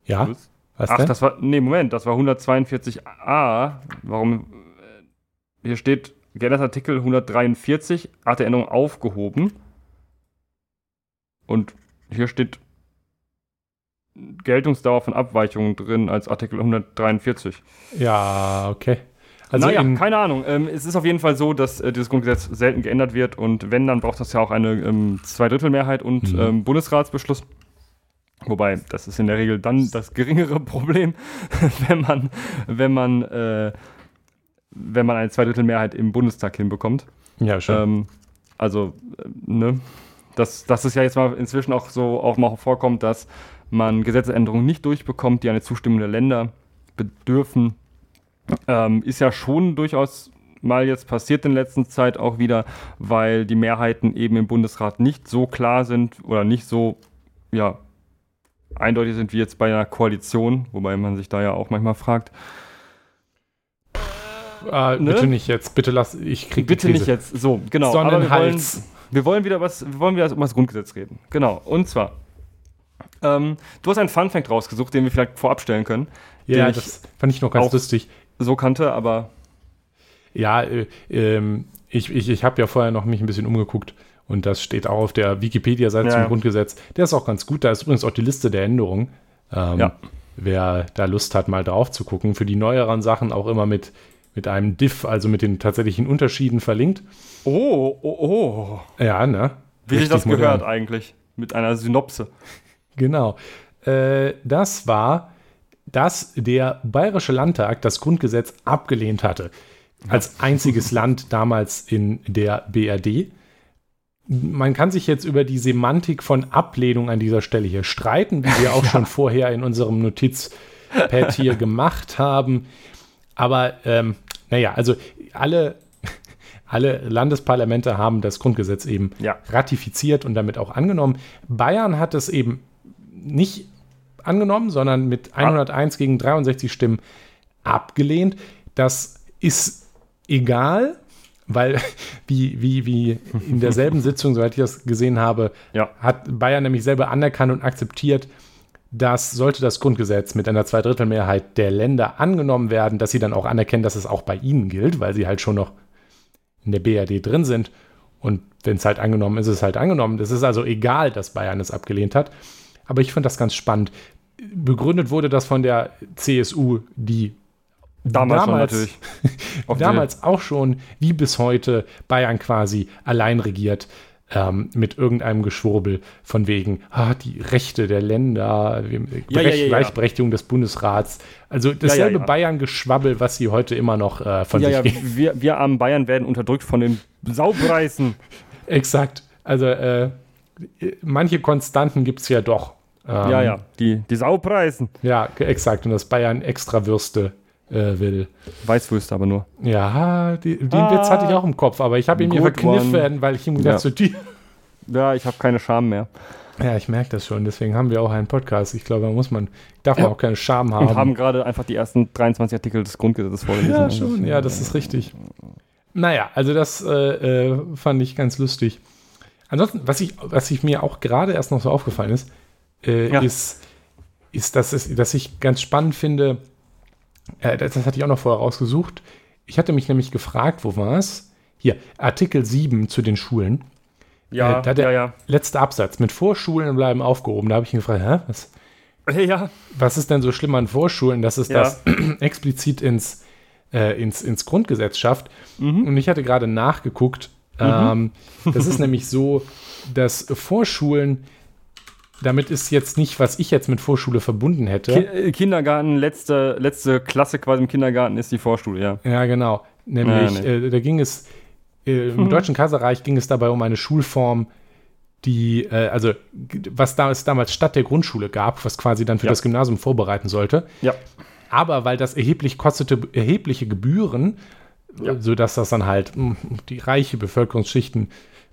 Ja, Was? was Ach, denn? das war. Nee, Moment, das war 142a. Warum? äh, Hier steht geänderter Artikel 143, Art der Änderung aufgehoben. Und hier steht Geltungsdauer von Abweichungen drin als Artikel 143. Ja, okay. Also naja, keine Ahnung. Ähm, es ist auf jeden Fall so, dass äh, dieses Grundgesetz selten geändert wird und wenn, dann braucht das ja auch eine ähm, Zweidrittelmehrheit und mhm. ähm, Bundesratsbeschluss. Wobei, das ist in der Regel dann das geringere Problem, wenn man, wenn man, äh, wenn man eine Zweidrittelmehrheit im Bundestag hinbekommt. Ja, schon. Ähm, also, äh, ne? Dass, dass es ja jetzt mal inzwischen auch so auch mal vorkommt, dass man Gesetzesänderungen nicht durchbekommt, die eine Zustimmung der Länder bedürfen, ähm, ist ja schon durchaus mal jetzt passiert in letzter Zeit auch wieder, weil die Mehrheiten eben im Bundesrat nicht so klar sind oder nicht so ja, eindeutig sind wie jetzt bei einer Koalition, wobei man sich da ja auch manchmal fragt. Äh, ne? Bitte nicht jetzt, bitte lass, ich krieg Bitte nicht jetzt, so, genau. Sonnenhals. Aber wir wollen, wir wollen wieder was, wir wollen wieder um das Grundgesetz reden. Genau, und zwar, ähm, du hast einen Funfact rausgesucht, den wir vielleicht vorab stellen können. Ja, das fand ich noch ganz lustig. So kannte, aber. Ja, äh, äh, ich, ich, ich habe ja vorher noch mich ein bisschen umgeguckt und das steht auch auf der Wikipedia-Seite ja. zum Grundgesetz. Der ist auch ganz gut. Da ist übrigens auch die Liste der Änderungen. Ähm, ja. Wer da Lust hat, mal drauf zu gucken. Für die neueren Sachen auch immer mit, mit einem Diff, also mit den tatsächlichen Unterschieden verlinkt. Oh, oh, oh. Ja, ne? Wie sich das modern. gehört eigentlich. Mit einer Synopse. Genau. Äh, das war, dass der Bayerische Landtag das Grundgesetz abgelehnt hatte. Als einziges Land damals in der BRD man kann sich jetzt über die Semantik von Ablehnung an dieser Stelle hier streiten, wie wir auch ja. schon vorher in unserem Notizpad hier gemacht haben. Aber ähm, naja, also alle, alle Landesparlamente haben das Grundgesetz eben ja. ratifiziert und damit auch angenommen. Bayern hat es eben nicht angenommen, sondern mit 101 gegen 63 Stimmen abgelehnt. Das ist egal, weil wie, wie, wie in derselben Sitzung, soweit ich das gesehen habe, ja. hat Bayern nämlich selber anerkannt und akzeptiert, dass sollte das Grundgesetz mit einer Zweidrittelmehrheit der Länder angenommen werden, dass sie dann auch anerkennen, dass es auch bei ihnen gilt, weil sie halt schon noch in der BRD drin sind. Und wenn es halt angenommen ist, ist es halt angenommen. Es ist also egal, dass Bayern es abgelehnt hat. Aber ich finde das ganz spannend. Begründet wurde das von der CSU, die Damals, damals, damals auch schon, wie bis heute, Bayern quasi allein regiert. Ähm, mit irgendeinem Geschwurbel von wegen, ah, die Rechte der Länder, ja, ja, ja, Gleichberechtigung des Bundesrats. Also dasselbe Bayern-Geschwabbel, was sie heute immer noch äh, von sich geben. Wir, wir armen Bayern werden unterdrückt von den Saupreisen. Exakt. Also äh, manche Konstanten gibt es ja doch. Ähm, ja, ja, die, die Saupreisen. Ja, exakt. Und das Bayern extra Würste äh, will. Weißwürste aber nur. Ja, die, den ah, Witz hatte ich auch im Kopf, aber ich habe ihn mir verkniffen, weil ich ihm gedacht ja. so, die Ja, ich habe keine Scham mehr. Ja, ich merke das schon. Deswegen haben wir auch einen Podcast. Ich glaube, da muss man, darf man ja. auch keine Scham haben. Und haben gerade einfach die ersten 23 Artikel des Grundgesetzes vorgelesen. Ja, schon. Ja, das ist richtig. Naja, also das äh, äh, fand ich ganz lustig. Ansonsten, was ich, was ich mir auch gerade erst noch so aufgefallen ist, äh, ja. ist, ist, dass, es, dass ich ganz spannend finde, äh, das, das, hatte ich auch noch vorher rausgesucht. Ich hatte mich nämlich gefragt, wo war es? Hier, Artikel 7 zu den Schulen. Ja, äh, da der ja, ja. letzte Absatz. Mit Vorschulen bleiben aufgehoben. Da habe ich ihn gefragt, hä? Was, ja. was ist denn so schlimm an Vorschulen, dass es ja. das explizit ins, äh, ins, ins Grundgesetz schafft? Mhm. Und ich hatte gerade nachgeguckt. Mhm. Ähm, das ist nämlich so, dass Vorschulen damit ist jetzt nicht, was ich jetzt mit Vorschule verbunden hätte. Ki äh, Kindergarten, letzte, letzte Klasse quasi im Kindergarten ist die Vorschule, ja. Ja, genau. Nämlich, ja, nee. äh, da ging es, äh, im mhm. Deutschen Kaiserreich ging es dabei um eine Schulform, die, äh, also was da, es damals statt der Grundschule gab, was quasi dann für ja. das Gymnasium vorbereiten sollte. Ja. Aber weil das erheblich kostete, erhebliche Gebühren, ja. sodass das dann halt mh, hm, die reiche Bevölkerungsschichten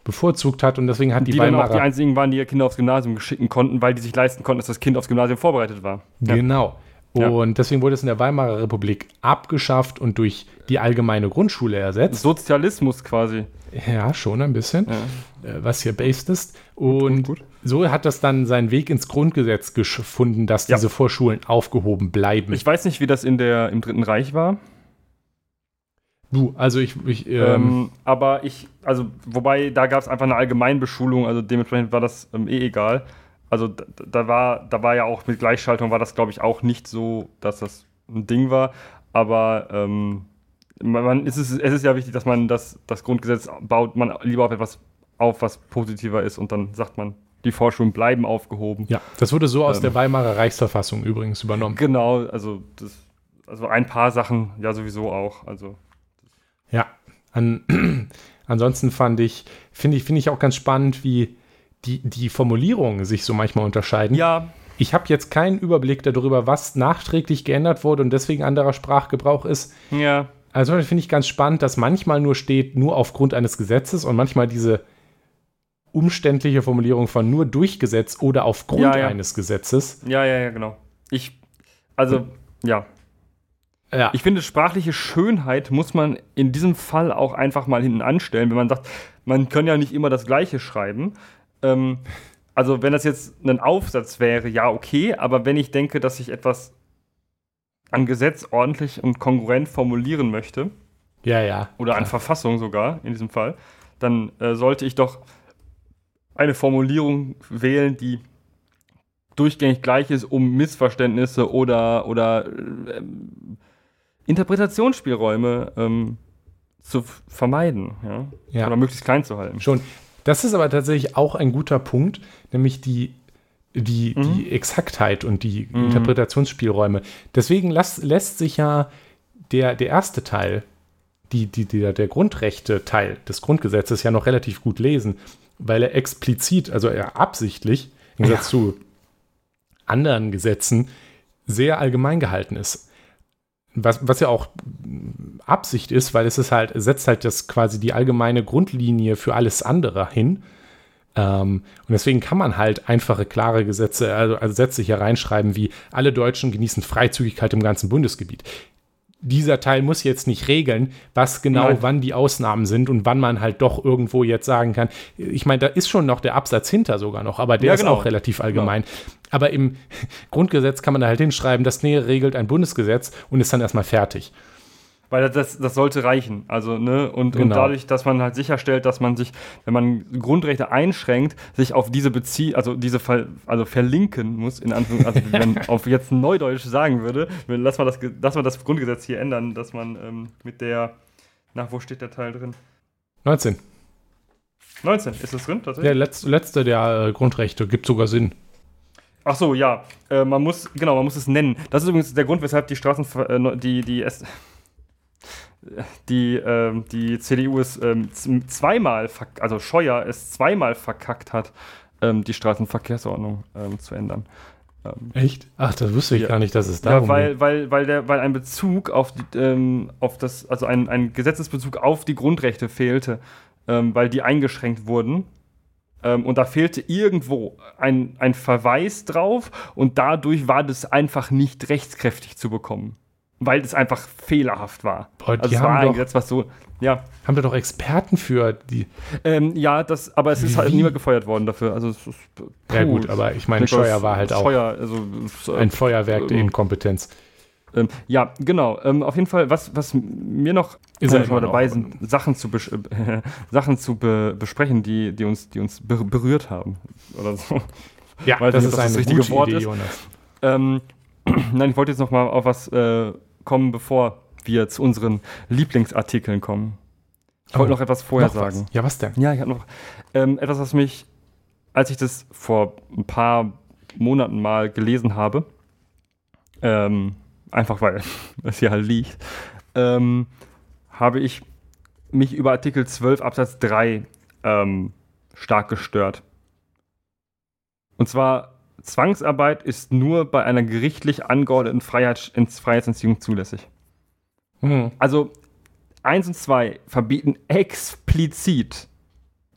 bevorzugt hat und deswegen hat die, die Weimarer... Die dann auch die einzigen waren, die ihr Kind aufs Gymnasium schicken konnten, weil die sich leisten konnten, dass das Kind aufs Gymnasium vorbereitet war. Genau. Ja. Und deswegen wurde es in der Weimarer Republik abgeschafft und durch die allgemeine Grundschule ersetzt. Sozialismus quasi. Ja, schon ein bisschen, ja. Äh, was hier based ist. Und gut, gut. so hat das dann seinen Weg ins Grundgesetz gefunden, dass ja. diese Vorschulen aufgehoben bleiben. Ich weiß nicht, wie das in der, im Dritten Reich war. Du, also ich. ich ähm, ähm, aber ich, also, wobei, da gab es einfach eine Allgemeinbeschulung, also dementsprechend war das ähm, eh egal. Also da, da, war, da war ja auch mit Gleichschaltung war das, glaube ich, auch nicht so, dass das ein Ding war. Aber ähm, man, man, es, ist, es ist ja wichtig, dass man das, das Grundgesetz baut, man lieber auf etwas auf, was positiver ist und dann sagt man, die Vorschulen bleiben aufgehoben. Ja, das wurde so aus ähm, der Weimarer Reichsverfassung übrigens übernommen. Genau, also, das, also ein paar Sachen ja sowieso auch. Also. Ja, an, ansonsten fand ich, finde ich, finde ich auch ganz spannend, wie die, die Formulierungen sich so manchmal unterscheiden. Ja. Ich habe jetzt keinen Überblick darüber, was nachträglich geändert wurde und deswegen anderer Sprachgebrauch ist. Ja. Also finde ich ganz spannend, dass manchmal nur steht, nur aufgrund eines Gesetzes und manchmal diese umständliche Formulierung von nur durch Gesetz oder aufgrund ja, ja. eines Gesetzes. Ja, ja, ja, genau. Ich, also, ja. Ja. Ich finde, sprachliche Schönheit muss man in diesem Fall auch einfach mal hinten anstellen, wenn man sagt, man kann ja nicht immer das Gleiche schreiben. Ähm, also, wenn das jetzt ein Aufsatz wäre, ja, okay, aber wenn ich denke, dass ich etwas an Gesetz ordentlich und kongruent formulieren möchte, ja, ja. Oder an Verfassung sogar, in diesem Fall, dann äh, sollte ich doch eine Formulierung wählen, die durchgängig gleich ist, um Missverständnisse oder, oder ähm, Interpretationsspielräume ähm, zu vermeiden ja? ja? oder möglichst klein zu halten. Schon. Das ist aber tatsächlich auch ein guter Punkt, nämlich die, die, mhm. die Exaktheit und die mhm. Interpretationsspielräume. Deswegen las, lässt sich ja der, der erste Teil, die, die, der, der Grundrechte-Teil des Grundgesetzes ja noch relativ gut lesen weil er explizit, also er absichtlich, im Gegensatz ja. zu anderen Gesetzen, sehr allgemein gehalten ist. Was, was ja auch Absicht ist, weil es ist halt, setzt halt das quasi die allgemeine Grundlinie für alles andere hin. Ähm, und deswegen kann man halt einfache, klare Gesetze, also, also Sätze hier reinschreiben wie alle Deutschen genießen Freizügigkeit im ganzen Bundesgebiet dieser Teil muss jetzt nicht regeln, was genau Nein. wann die Ausnahmen sind und wann man halt doch irgendwo jetzt sagen kann. Ich meine, da ist schon noch der Absatz hinter sogar noch, aber der ja, genau. ist auch relativ allgemein. Ja. Aber im Grundgesetz kann man da halt hinschreiben, das Nähe regelt ein Bundesgesetz und ist dann erstmal fertig. Weil das, das sollte reichen. Also, ne, und, genau. und dadurch, dass man halt sicherstellt, dass man sich, wenn man Grundrechte einschränkt, sich auf diese bezieht, also diese Ver, also verlinken muss, in Anführungszeichen, also wenn man auf jetzt Neudeutsch sagen würde, lass mal das, lass mal das Grundgesetz hier ändern, dass man ähm, mit der, nach wo steht der Teil drin? 19. 19, ist das drin tatsächlich? Der letzte, letzte der äh, Grundrechte, gibt sogar Sinn. Ach so, ja. Äh, man muss, genau, man muss es nennen. Das ist übrigens der Grund, weshalb die Straßen, äh, die, die, die, ähm, die CDU es ähm, zweimal, also Scheuer es zweimal verkackt hat, ähm, die Straßenverkehrsordnung ähm, zu ändern. Ähm, Echt? Ach, das wusste ich ja. gar nicht, dass es darum Ja, weil, weil, weil, der, weil ein Bezug auf, die, ähm, auf das, also ein, ein Gesetzesbezug auf die Grundrechte fehlte, weil die eingeschränkt wurden. und da fehlte irgendwo ein, ein Verweis drauf und dadurch war das einfach nicht rechtskräftig zu bekommen weil es einfach fehlerhaft war. Boah, also es war ein Gesetz, was so, ja. Haben wir doch Experten für die. Ähm, ja, das, aber es ist halt niemand gefeuert worden dafür. Also es ist, puh, ja gut, aber ich meine, Scheuer war halt auch Scheuer, also, ein Feuerwerk der Inkompetenz. Ähm, ja, genau. Ähm, auf jeden Fall, was, was mir noch ist schon mal dabei sind, Sachen zu, äh, Sachen zu be besprechen, die, die uns, die uns berührt haben. Oder so. Ja, Weil das nicht, ist ein richtige Wort Idee, ist. Jonas. Ähm, Nein, ich wollte jetzt noch mal auf was äh, kommen, bevor wir zu unseren Lieblingsartikeln kommen. Ich wollte oh, noch etwas vorher noch sagen. Was? Ja, was denn? Ja, ich habe noch ähm, etwas, was mich, als ich das vor ein paar Monaten mal gelesen habe, ähm, einfach weil es hier halt liegt, ähm, habe ich mich über Artikel 12 Absatz 3 ähm, stark gestört. Und zwar Zwangsarbeit ist nur bei einer gerichtlich angeordneten Freiheit, Freiheitsentziehung zulässig. Mhm. Also 1 und 2 verbieten explizit,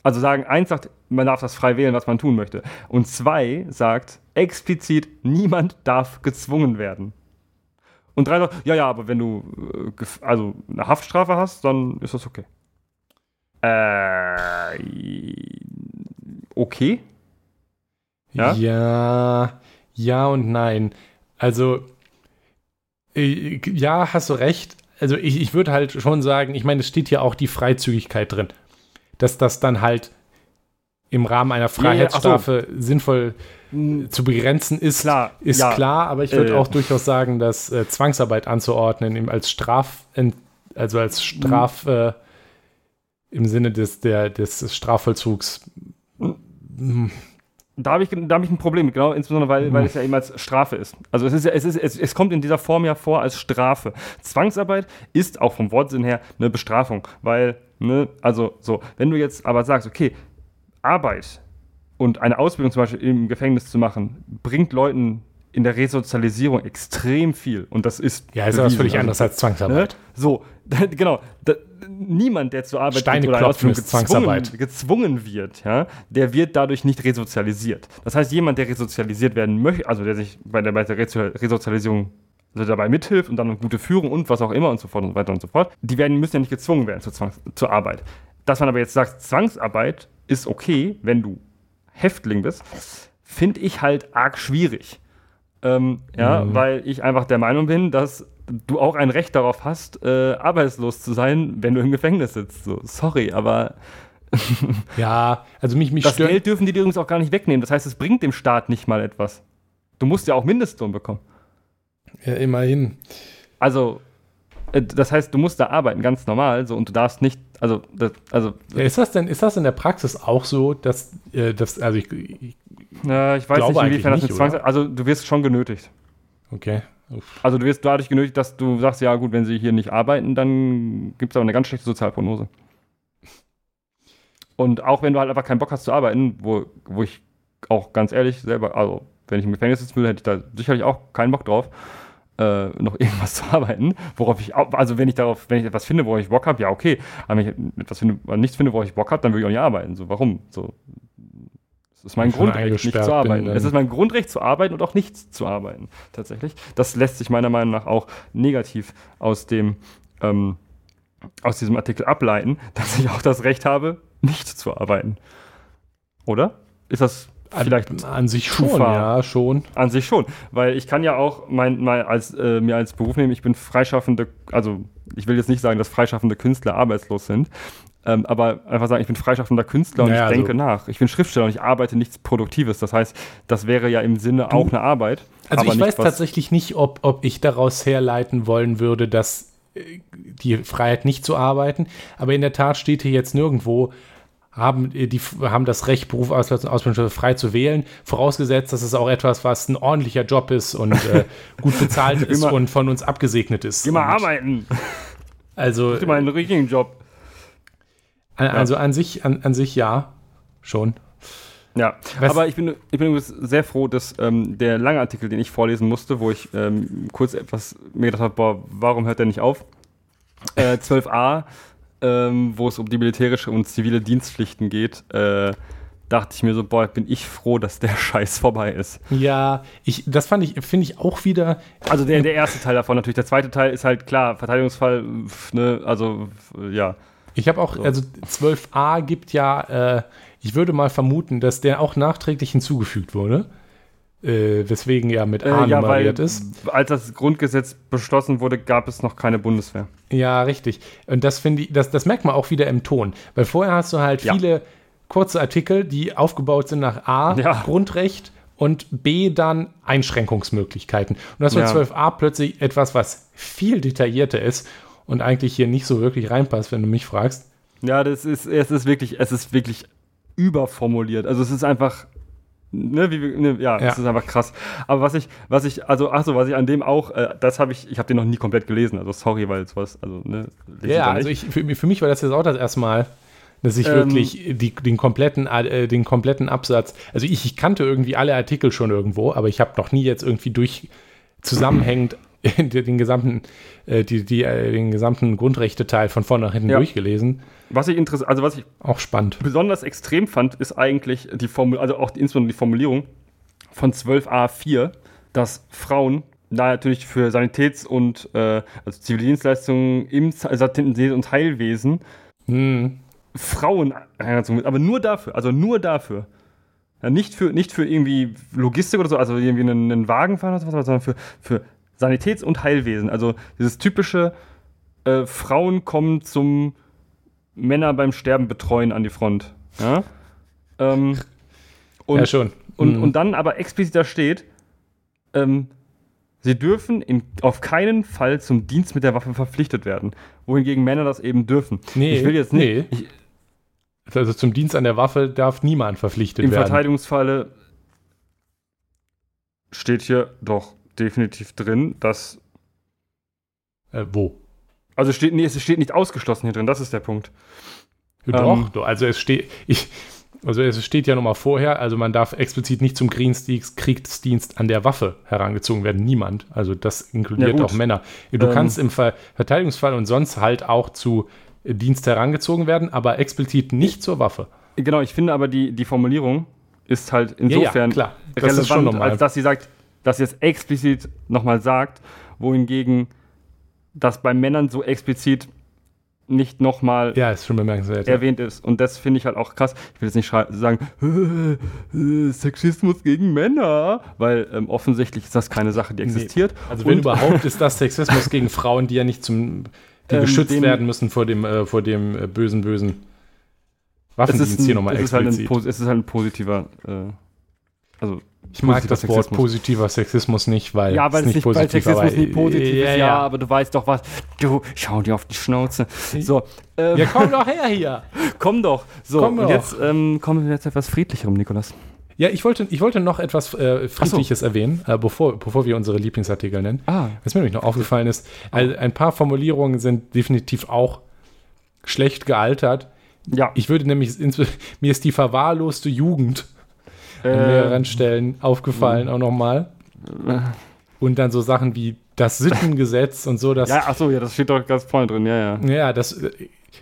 also sagen, 1 sagt, man darf das frei wählen, was man tun möchte. Und 2 sagt explizit, niemand darf gezwungen werden. Und 3 sagt, ja, ja, aber wenn du äh, also eine Haftstrafe hast, dann ist das okay. Äh, okay. Ja? ja, ja und nein. Also, äh, ja, hast du recht. Also, ich, ich würde halt schon sagen, ich meine, es steht ja auch die Freizügigkeit drin. Dass das dann halt im Rahmen einer Freiheitsstrafe ja, so. sinnvoll zu begrenzen ist, klar, ist ja. klar, aber ich würde äh, auch durchaus sagen, dass äh, Zwangsarbeit anzuordnen als Straf also als Straf, mhm. äh, im Sinne des, der, des Strafvollzugs. Mhm. Da habe ich, da hab ich ein Problem, genau, insbesondere weil, weil es ja eben als Strafe ist. Also es, ist, es, ist, es, es kommt in dieser Form ja vor als Strafe. Zwangsarbeit ist auch vom Wortsinn her eine Bestrafung, weil, ne, also so, wenn du jetzt aber sagst, okay, Arbeit und eine Ausbildung zum Beispiel im Gefängnis zu machen, bringt Leuten in der Resozialisierung extrem viel. Und das ist. Ja, ist aber völlig also, anders als Zwangsarbeit. Ne? So, genau. Da, niemand, der zur Arbeit Steine oder Ausbildung gezwungen, gezwungen wird, ja, der wird dadurch nicht resozialisiert. Das heißt, jemand, der resozialisiert werden möchte, also der sich bei der, bei der Resozialisierung also dabei mithilft und dann eine gute Führung und was auch immer und so fort und so weiter und so fort, die werden, müssen ja nicht gezwungen werden zur, Zwangs-, zur Arbeit. Dass man aber jetzt sagt, Zwangsarbeit ist okay, wenn du Häftling bist, finde ich halt arg schwierig. Ähm, ja, mhm. weil ich einfach der Meinung bin, dass du auch ein Recht darauf hast, äh, arbeitslos zu sein, wenn du im Gefängnis sitzt. So, sorry, aber ja, also mich, mich Das Geld dürfen die dir übrigens auch gar nicht wegnehmen. Das heißt, es bringt dem Staat nicht mal etwas. Du musst ja auch Mindestlohn bekommen. Ja, immerhin. Also, äh, das heißt, du musst da arbeiten, ganz normal, so und du darfst nicht, also, das, also. Ja, ist das denn, ist das in der Praxis auch so, dass, äh, dass also ich, ich ja, ich weiß nicht, inwiefern das mit Zwangs... Also du wirst schon genötigt. Okay. Also du wirst dadurch genötigt, dass du sagst, ja gut, wenn sie hier nicht arbeiten, dann gibt es aber eine ganz schlechte Sozialprognose. Und auch wenn du halt einfach keinen Bock hast zu arbeiten, wo, wo ich auch ganz ehrlich selber, also wenn ich im Gefängnis sitzen würde, hätte ich da sicherlich auch keinen Bock drauf, äh, noch irgendwas zu arbeiten, worauf ich, auch, also wenn ich darauf, wenn ich etwas finde, worauf ich Bock habe, ja okay, aber wenn ich etwas finde, nichts finde, worauf ich Bock habe, dann würde ich auch nicht arbeiten. So, warum? So, es ist mein Grundrecht, nicht zu arbeiten. Es ist mein Grundrecht zu arbeiten und auch nicht zu arbeiten, tatsächlich. Das lässt sich meiner Meinung nach auch negativ aus dem ähm, aus diesem Artikel ableiten, dass ich auch das Recht habe, nicht zu arbeiten. Oder? Ist das vielleicht an, an sich schon, ja, schon. An sich schon, weil ich kann ja auch mein, mein als, äh, mir als Beruf nehmen, ich bin freischaffende, also ich will jetzt nicht sagen, dass freischaffende Künstler arbeitslos sind, ähm, aber einfach sagen, ich bin freischaffender Künstler und naja, ich denke also, nach. Ich bin Schriftsteller und ich arbeite nichts Produktives. Das heißt, das wäre ja im Sinne du, auch eine Arbeit. Also ich weiß tatsächlich nicht, ob, ob ich daraus herleiten wollen würde, dass äh, die Freiheit nicht zu arbeiten. Aber in der Tat steht hier jetzt nirgendwo, haben, äh, die haben das Recht, Beruf, Ausbildung frei zu wählen, vorausgesetzt, dass es auch etwas, was ein ordentlicher Job ist und äh, gut bezahlt ist und von uns abgesegnet ist. Immer arbeiten. Also. Ich immer einen richtigen Job. Also an sich, an, an sich ja, schon. Ja, Was? aber ich bin, ich bin sehr froh, dass ähm, der lange Artikel, den ich vorlesen musste, wo ich ähm, kurz etwas mir gedacht habe, boah, warum hört der nicht auf? Äh, 12a, ähm, wo es um die militärische und zivile Dienstpflichten geht, äh, dachte ich mir so, boah, bin ich froh, dass der Scheiß vorbei ist. Ja, ich, das fand ich, finde ich auch wieder. Also der, der erste Teil davon natürlich. Der zweite Teil ist halt klar, Verteidigungsfall, ne, also ja. Ich habe auch, also 12a gibt ja, äh, ich würde mal vermuten, dass der auch nachträglich hinzugefügt wurde. Äh, weswegen ja mit A äh, ja, nummeriert weil, ist. Als das Grundgesetz beschlossen wurde, gab es noch keine Bundeswehr. Ja, richtig. Und das finde ich, das, das merkt man auch wieder im Ton. Weil vorher hast du halt ja. viele kurze Artikel, die aufgebaut sind nach A, ja. Grundrecht und B dann Einschränkungsmöglichkeiten. Und das wird ja. 12a plötzlich etwas, was viel detaillierter ist und eigentlich hier nicht so wirklich reinpasst, wenn du mich fragst. Ja, das ist, es ist wirklich, es ist wirklich überformuliert. Also es ist einfach, ne, wie, ne, ja, ja, es ist einfach krass. Aber was ich, was ich, also, ach so, was ich an dem auch, äh, das habe ich, ich habe den noch nie komplett gelesen. Also sorry, weil es was, also, ne. Ja, also ich, für, für, mich war das jetzt auch das erste Mal, dass ich ähm, wirklich die, den, kompletten, äh, den kompletten Absatz, also ich, ich kannte irgendwie alle Artikel schon irgendwo, aber ich habe noch nie jetzt irgendwie durch zusammenhängend den gesamten, äh, die, die, äh, den gesamten Grundrechteteil von vorne nach hinten ja. durchgelesen. Was ich interessant, also was ich auch spannend. besonders extrem fand, ist eigentlich die Formel, also auch insbesondere die Formulierung von 12a4, dass Frauen natürlich für Sanitäts- und äh, also Zivildienstleistungen im Sanitäts- und Heilwesen hm. Frauen aber nur dafür, also nur dafür. Ja, nicht, für, nicht für irgendwie Logistik oder so, also irgendwie einen, einen Wagen fahren oder sowas, sondern für, für Sanitäts- und Heilwesen. Also dieses typische, äh, Frauen kommen zum Männer beim Sterben betreuen an die Front. Ja, ähm, und, ja schon. Und, mhm. und dann aber explizit da steht, ähm, Sie dürfen in, auf keinen Fall zum Dienst mit der Waffe verpflichtet werden, wohingegen Männer das eben dürfen. Nee, ich will jetzt nicht. nee. Ich, Also zum Dienst an der Waffe darf niemand verpflichtet Im werden. Verteidigungsfalle steht hier doch definitiv drin, dass. Äh, wo? Also steht, nee, es steht nicht ausgeschlossen hier drin, das ist der Punkt. Doch, Ähm. also es steht, ich, also es steht ja nochmal vorher, also man darf explizit nicht zum Kriegsdienst, an der Waffe herangezogen werden, niemand. Also das Ja, inkludiert gut. auch Männer. Du Ähm. kannst im Ver Verteidigungsfall und sonst halt auch zu Dienst herangezogen werden, aber explizit nicht zur Waffe. Genau, ich finde aber die, die Formulierung ist halt insofern klar. Das relevant, ist schon normal. als dass sie sagt, dass sie es explizit nochmal sagt, wohingegen das bei Männern so explizit nicht nochmal Ja, ist schon bemerkenswert. ja. erwähnt ist. Und das finde ich halt auch krass. Ich will jetzt nicht sagen, äh, Sexismus gegen Männer, weil ähm, offensichtlich ist das keine Sache, die existiert. Also wenn Und- überhaupt ist das Sexismus gegen Frauen, die ja nicht zum, die Ähm, geschützt werden müssen vor dem, äh, vor dem äh, bösen, bösen es Waffendienst hier nochmal es, ist halt ein, explizit. es ist halt ein positiver, äh, also ich mag das Wort Sexismus. positiver Sexismus nicht, weil Ja, weil, es nicht, weil positiv, Sexismus aber- nicht positiv ja, ist, ja, ja. aber du weißt doch was. Du, schau dir auf die Schnauze. So, ähm, Ja, komm doch her hier. komm doch. So, Komm und doch. jetzt ähm, kommen wir jetzt etwas friedlicherem, Nikolas. Ja, ich wollte, ich wollte noch etwas äh, Friedliches erwähnen, äh, bevor, bevor wir unsere Lieblingsartikel nennen. Ah, Was mir nämlich noch aufgefallen ist, also ein paar Formulierungen sind definitiv auch schlecht gealtert. ja. Ich würde nämlich, mir ist die verwahrloste Jugend an äh, mehreren Stellen aufgefallen auch nochmal. Und dann so Sachen wie das Sittengesetz und so, das, ja, ach so, ja, das steht doch ganz vorne drin, ja, ja. ja, das äh,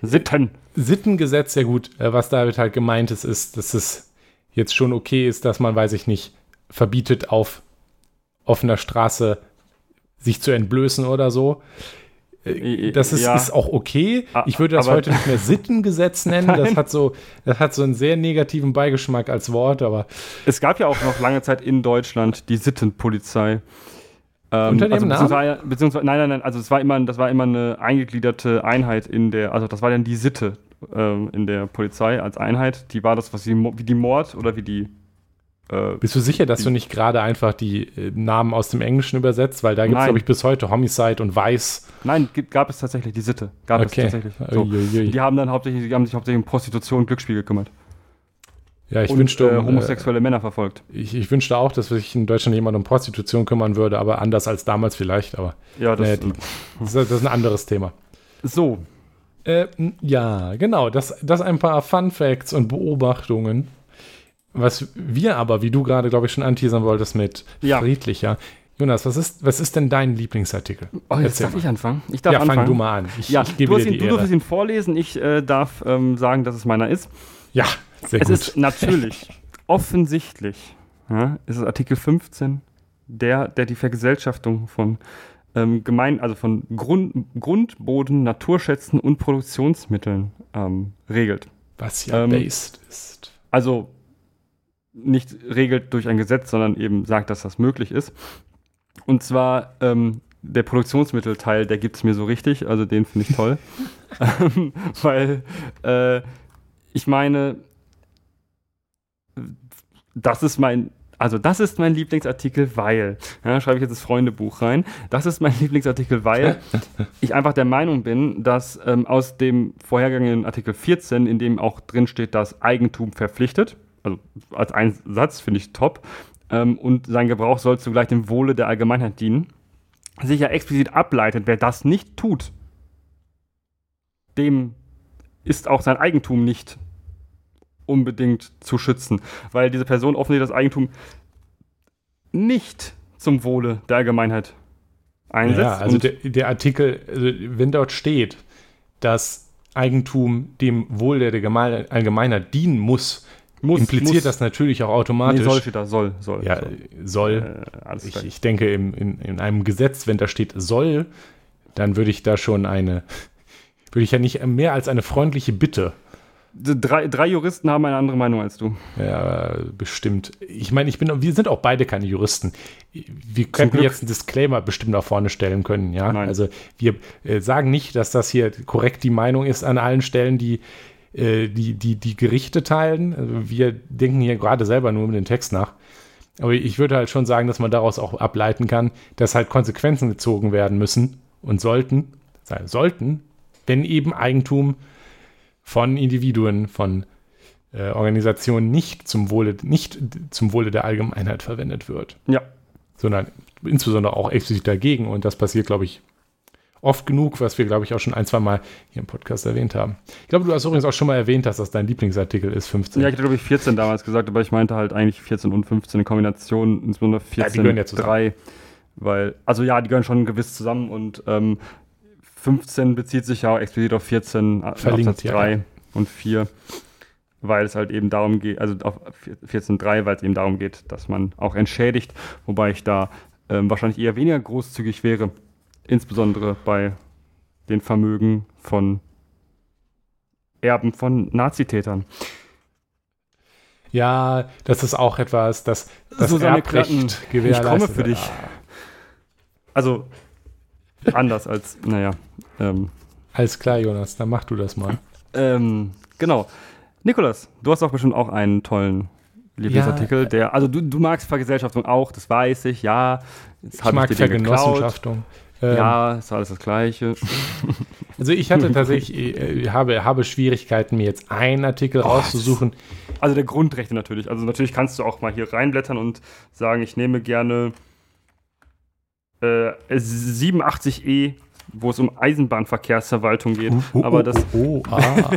Sitten. Sittengesetz, ja gut, äh, was damit halt gemeint ist, ist, dass es jetzt schon okay ist, dass man, weiß ich nicht, verbietet auf offener Straße sich zu entblößen oder so. Äh, Das ist, Ja. ist auch okay. A- Ich würde das aber- heute nicht mehr Sittengesetz nennen. Das hat, so, das hat so einen sehr negativen Beigeschmack als Wort, aber Es gab ja auch noch lange Zeit in Deutschland die Sittenpolizei. Ähm, Unter dem also, beziehungsweise, beziehungsweise, nein, nein, nein, also es war immer, das war immer eine eingegliederte Einheit in der, also das war dann die Sitte ähm, in der Polizei als Einheit. Die war das, was Mo- wie die Mord oder wie die äh, bist du sicher, dass du nicht gerade einfach die äh, Namen aus dem Englischen übersetzt? Weil da gibt es, glaube ich, bis heute Homicide und Weiß. Nein, gab es tatsächlich, die Sitte. Gab Okay. es tatsächlich. So. Uiuiui. Die haben dann hauptsächlich, die haben sich hauptsächlich um Prostitution und Glücksspiel gekümmert. Ja, ich und wünschte, äh, äh, homosexuelle Männer verfolgt. Ich, ich wünschte auch, dass sich in Deutschland jemand um Prostitution kümmern würde, aber anders als damals vielleicht. Aber Ja, das, nee, das, ist- das ist ein anderes Thema. so. Äh, m, ja, genau. Das, das ein paar Fun Facts und Beobachtungen. Was wir aber, wie du gerade, glaube ich, schon anteasern wolltest mit Ja. friedlicher. Jonas, was ist, was ist denn dein Lieblingsartikel? Oh, jetzt Erzähl darf mal. ich anfangen. Ich darf ja, anfangen. fang du mal an. Ich, Ja, ich gebe du, dir ihn, die du darfst ihn vorlesen. Ich äh, darf ähm, sagen, dass es meiner ist. Ja, sehr Es gut. ist natürlich, offensichtlich, ja, ist es Artikel 15, der, der die Vergesellschaftung von ähm, gemein, also von Grund, Grundboden, Naturschätzen und Produktionsmitteln ähm, regelt. was ja ähm, based ist. Also nicht regelt durch ein Gesetz, sondern eben sagt, dass das möglich ist. Und zwar ähm, der Produktionsmittelteil, der gibt es mir so richtig, also den finde ich toll. ähm, weil äh, ich meine, das ist mein, also das ist mein Lieblingsartikel, weil, ja, schreibe ich jetzt das Freundebuch rein, das ist mein Lieblingsartikel, weil ich einfach der Meinung bin, dass ähm, aus dem vorhergehenden Artikel 14, in dem auch drin steht, dass Eigentum verpflichtet, also als ein Satz finde ich top, ähm, und sein Gebrauch soll zugleich dem Wohle der Allgemeinheit dienen, sich ja explizit ableitet, wer das nicht tut, dem ist auch sein Eigentum nicht unbedingt zu schützen, weil diese Person offensichtlich das Eigentum nicht zum Wohle der Allgemeinheit einsetzt. Ja, also der, der Artikel, also wenn dort steht, dass Eigentum dem Wohl der Geme- Allgemeinheit dienen muss, muss, impliziert muss, das natürlich auch Nee, automatisch. soll steht da, soll, soll. ja, soll. Äh, Ich, ich denke, im, in, in einem Gesetz, wenn da steht soll, dann würde ich da schon eine, würde ich ja nicht mehr als eine freundliche Bitte. Drei, drei Juristen haben eine andere Meinung als du. Ja, bestimmt. Ich meine, ich bin, wir sind auch beide keine Juristen. Wir könnten Glück. jetzt einen Disclaimer bestimmt nach vorne stellen können, ja. Nein. Also wir äh, sagen nicht, dass das hier korrekt die Meinung ist an allen Stellen, die äh, die, die, die Gerichte teilen. Also wir denken hier gerade selber nur über den Text nach. Aber ich würde halt schon sagen, dass man daraus auch ableiten kann, dass halt Konsequenzen gezogen werden müssen und sollten, sein sollten, wenn eben Eigentum von Individuen, von äh, Organisationen nicht zum Wohle, nicht zum Wohle der Allgemeinheit verwendet wird. Ja. Sondern insbesondere auch explizit dagegen. Und das passiert, glaube ich, oft genug, was wir, glaube ich, auch schon ein, zwei Mal hier im Podcast erwähnt haben. Ich glaube, du hast übrigens auch schon mal erwähnt, dass das dein Lieblingsartikel ist, 15. Ja, ich hatte, glaube ich, 14 damals gesagt, aber ich meinte halt eigentlich 14 und 15 in Kombination, insbesondere 14 ja, die gehören ja 3. Weil, also ja, die gehören schon gewiss zusammen und ähm, 15 bezieht sich ja auch explizit auf 14 Verlinkt, Absatz 3 ja. und 4 weil es halt eben darum geht, also auf 14.3, weil es eben darum geht, dass man auch entschädigt, wobei ich da ähm, wahrscheinlich eher weniger großzügig wäre, insbesondere bei den Vermögen von Erben von Nazitätern. Ja, das ist auch etwas, das, das so Erbrecht gewährleistet. Ich komme für dich. Also anders als, naja. Ähm, Alles klar, Jonas, dann mach du das mal. Ähm, genau. Nikolas, du hast doch bestimmt auch einen tollen Lieblingsartikel, ja, der, also du, du magst Vergesellschaftung auch, das weiß ich, ja. Jetzt ich mag ich Vergenossenschaftung. Ähm, ja, ist alles das Gleiche. Also ich hatte tatsächlich, äh, habe, habe Schwierigkeiten, mir jetzt einen Artikel oh, rauszusuchen. Also der Grundrechte natürlich. Also natürlich kannst du auch mal hier reinblättern und sagen, ich nehme gerne äh, 87e, wo es um Eisenbahnverkehrsverwaltung geht. Uh, uh, Aber das uh,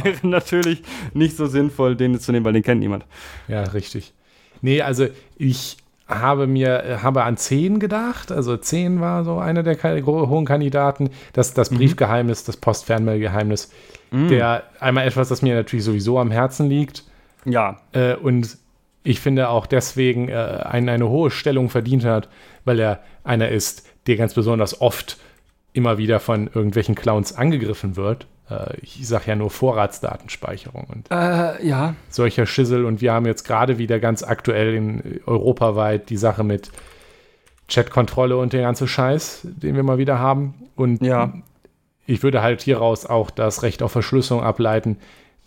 wäre natürlich nicht so sinnvoll, den zu nehmen, weil den kennt niemand. Ja, richtig. Nee, also ich habe mir habe an 10 gedacht. Also 10 war so einer der hohen Kandidaten. Das, das mhm. Briefgeheimnis, das Postfernmailgeheimnis. Mhm. Der einmal etwas, das mir natürlich sowieso am Herzen liegt. Ja. Äh, und ich finde auch deswegen äh, eine, eine hohe Stellung verdient hat, weil er einer ist, der ganz besonders oft immer wieder von irgendwelchen Clowns angegriffen wird. Äh, ich sage ja nur Vorratsdatenspeicherung und äh, ja. solcher Schissel. Und wir haben jetzt gerade wieder ganz aktuell in europaweit die Sache mit Chatkontrolle und der ganze Scheiß, den wir mal wieder haben. Und ja. ich würde halt hieraus auch das Recht auf Verschlüsselung ableiten,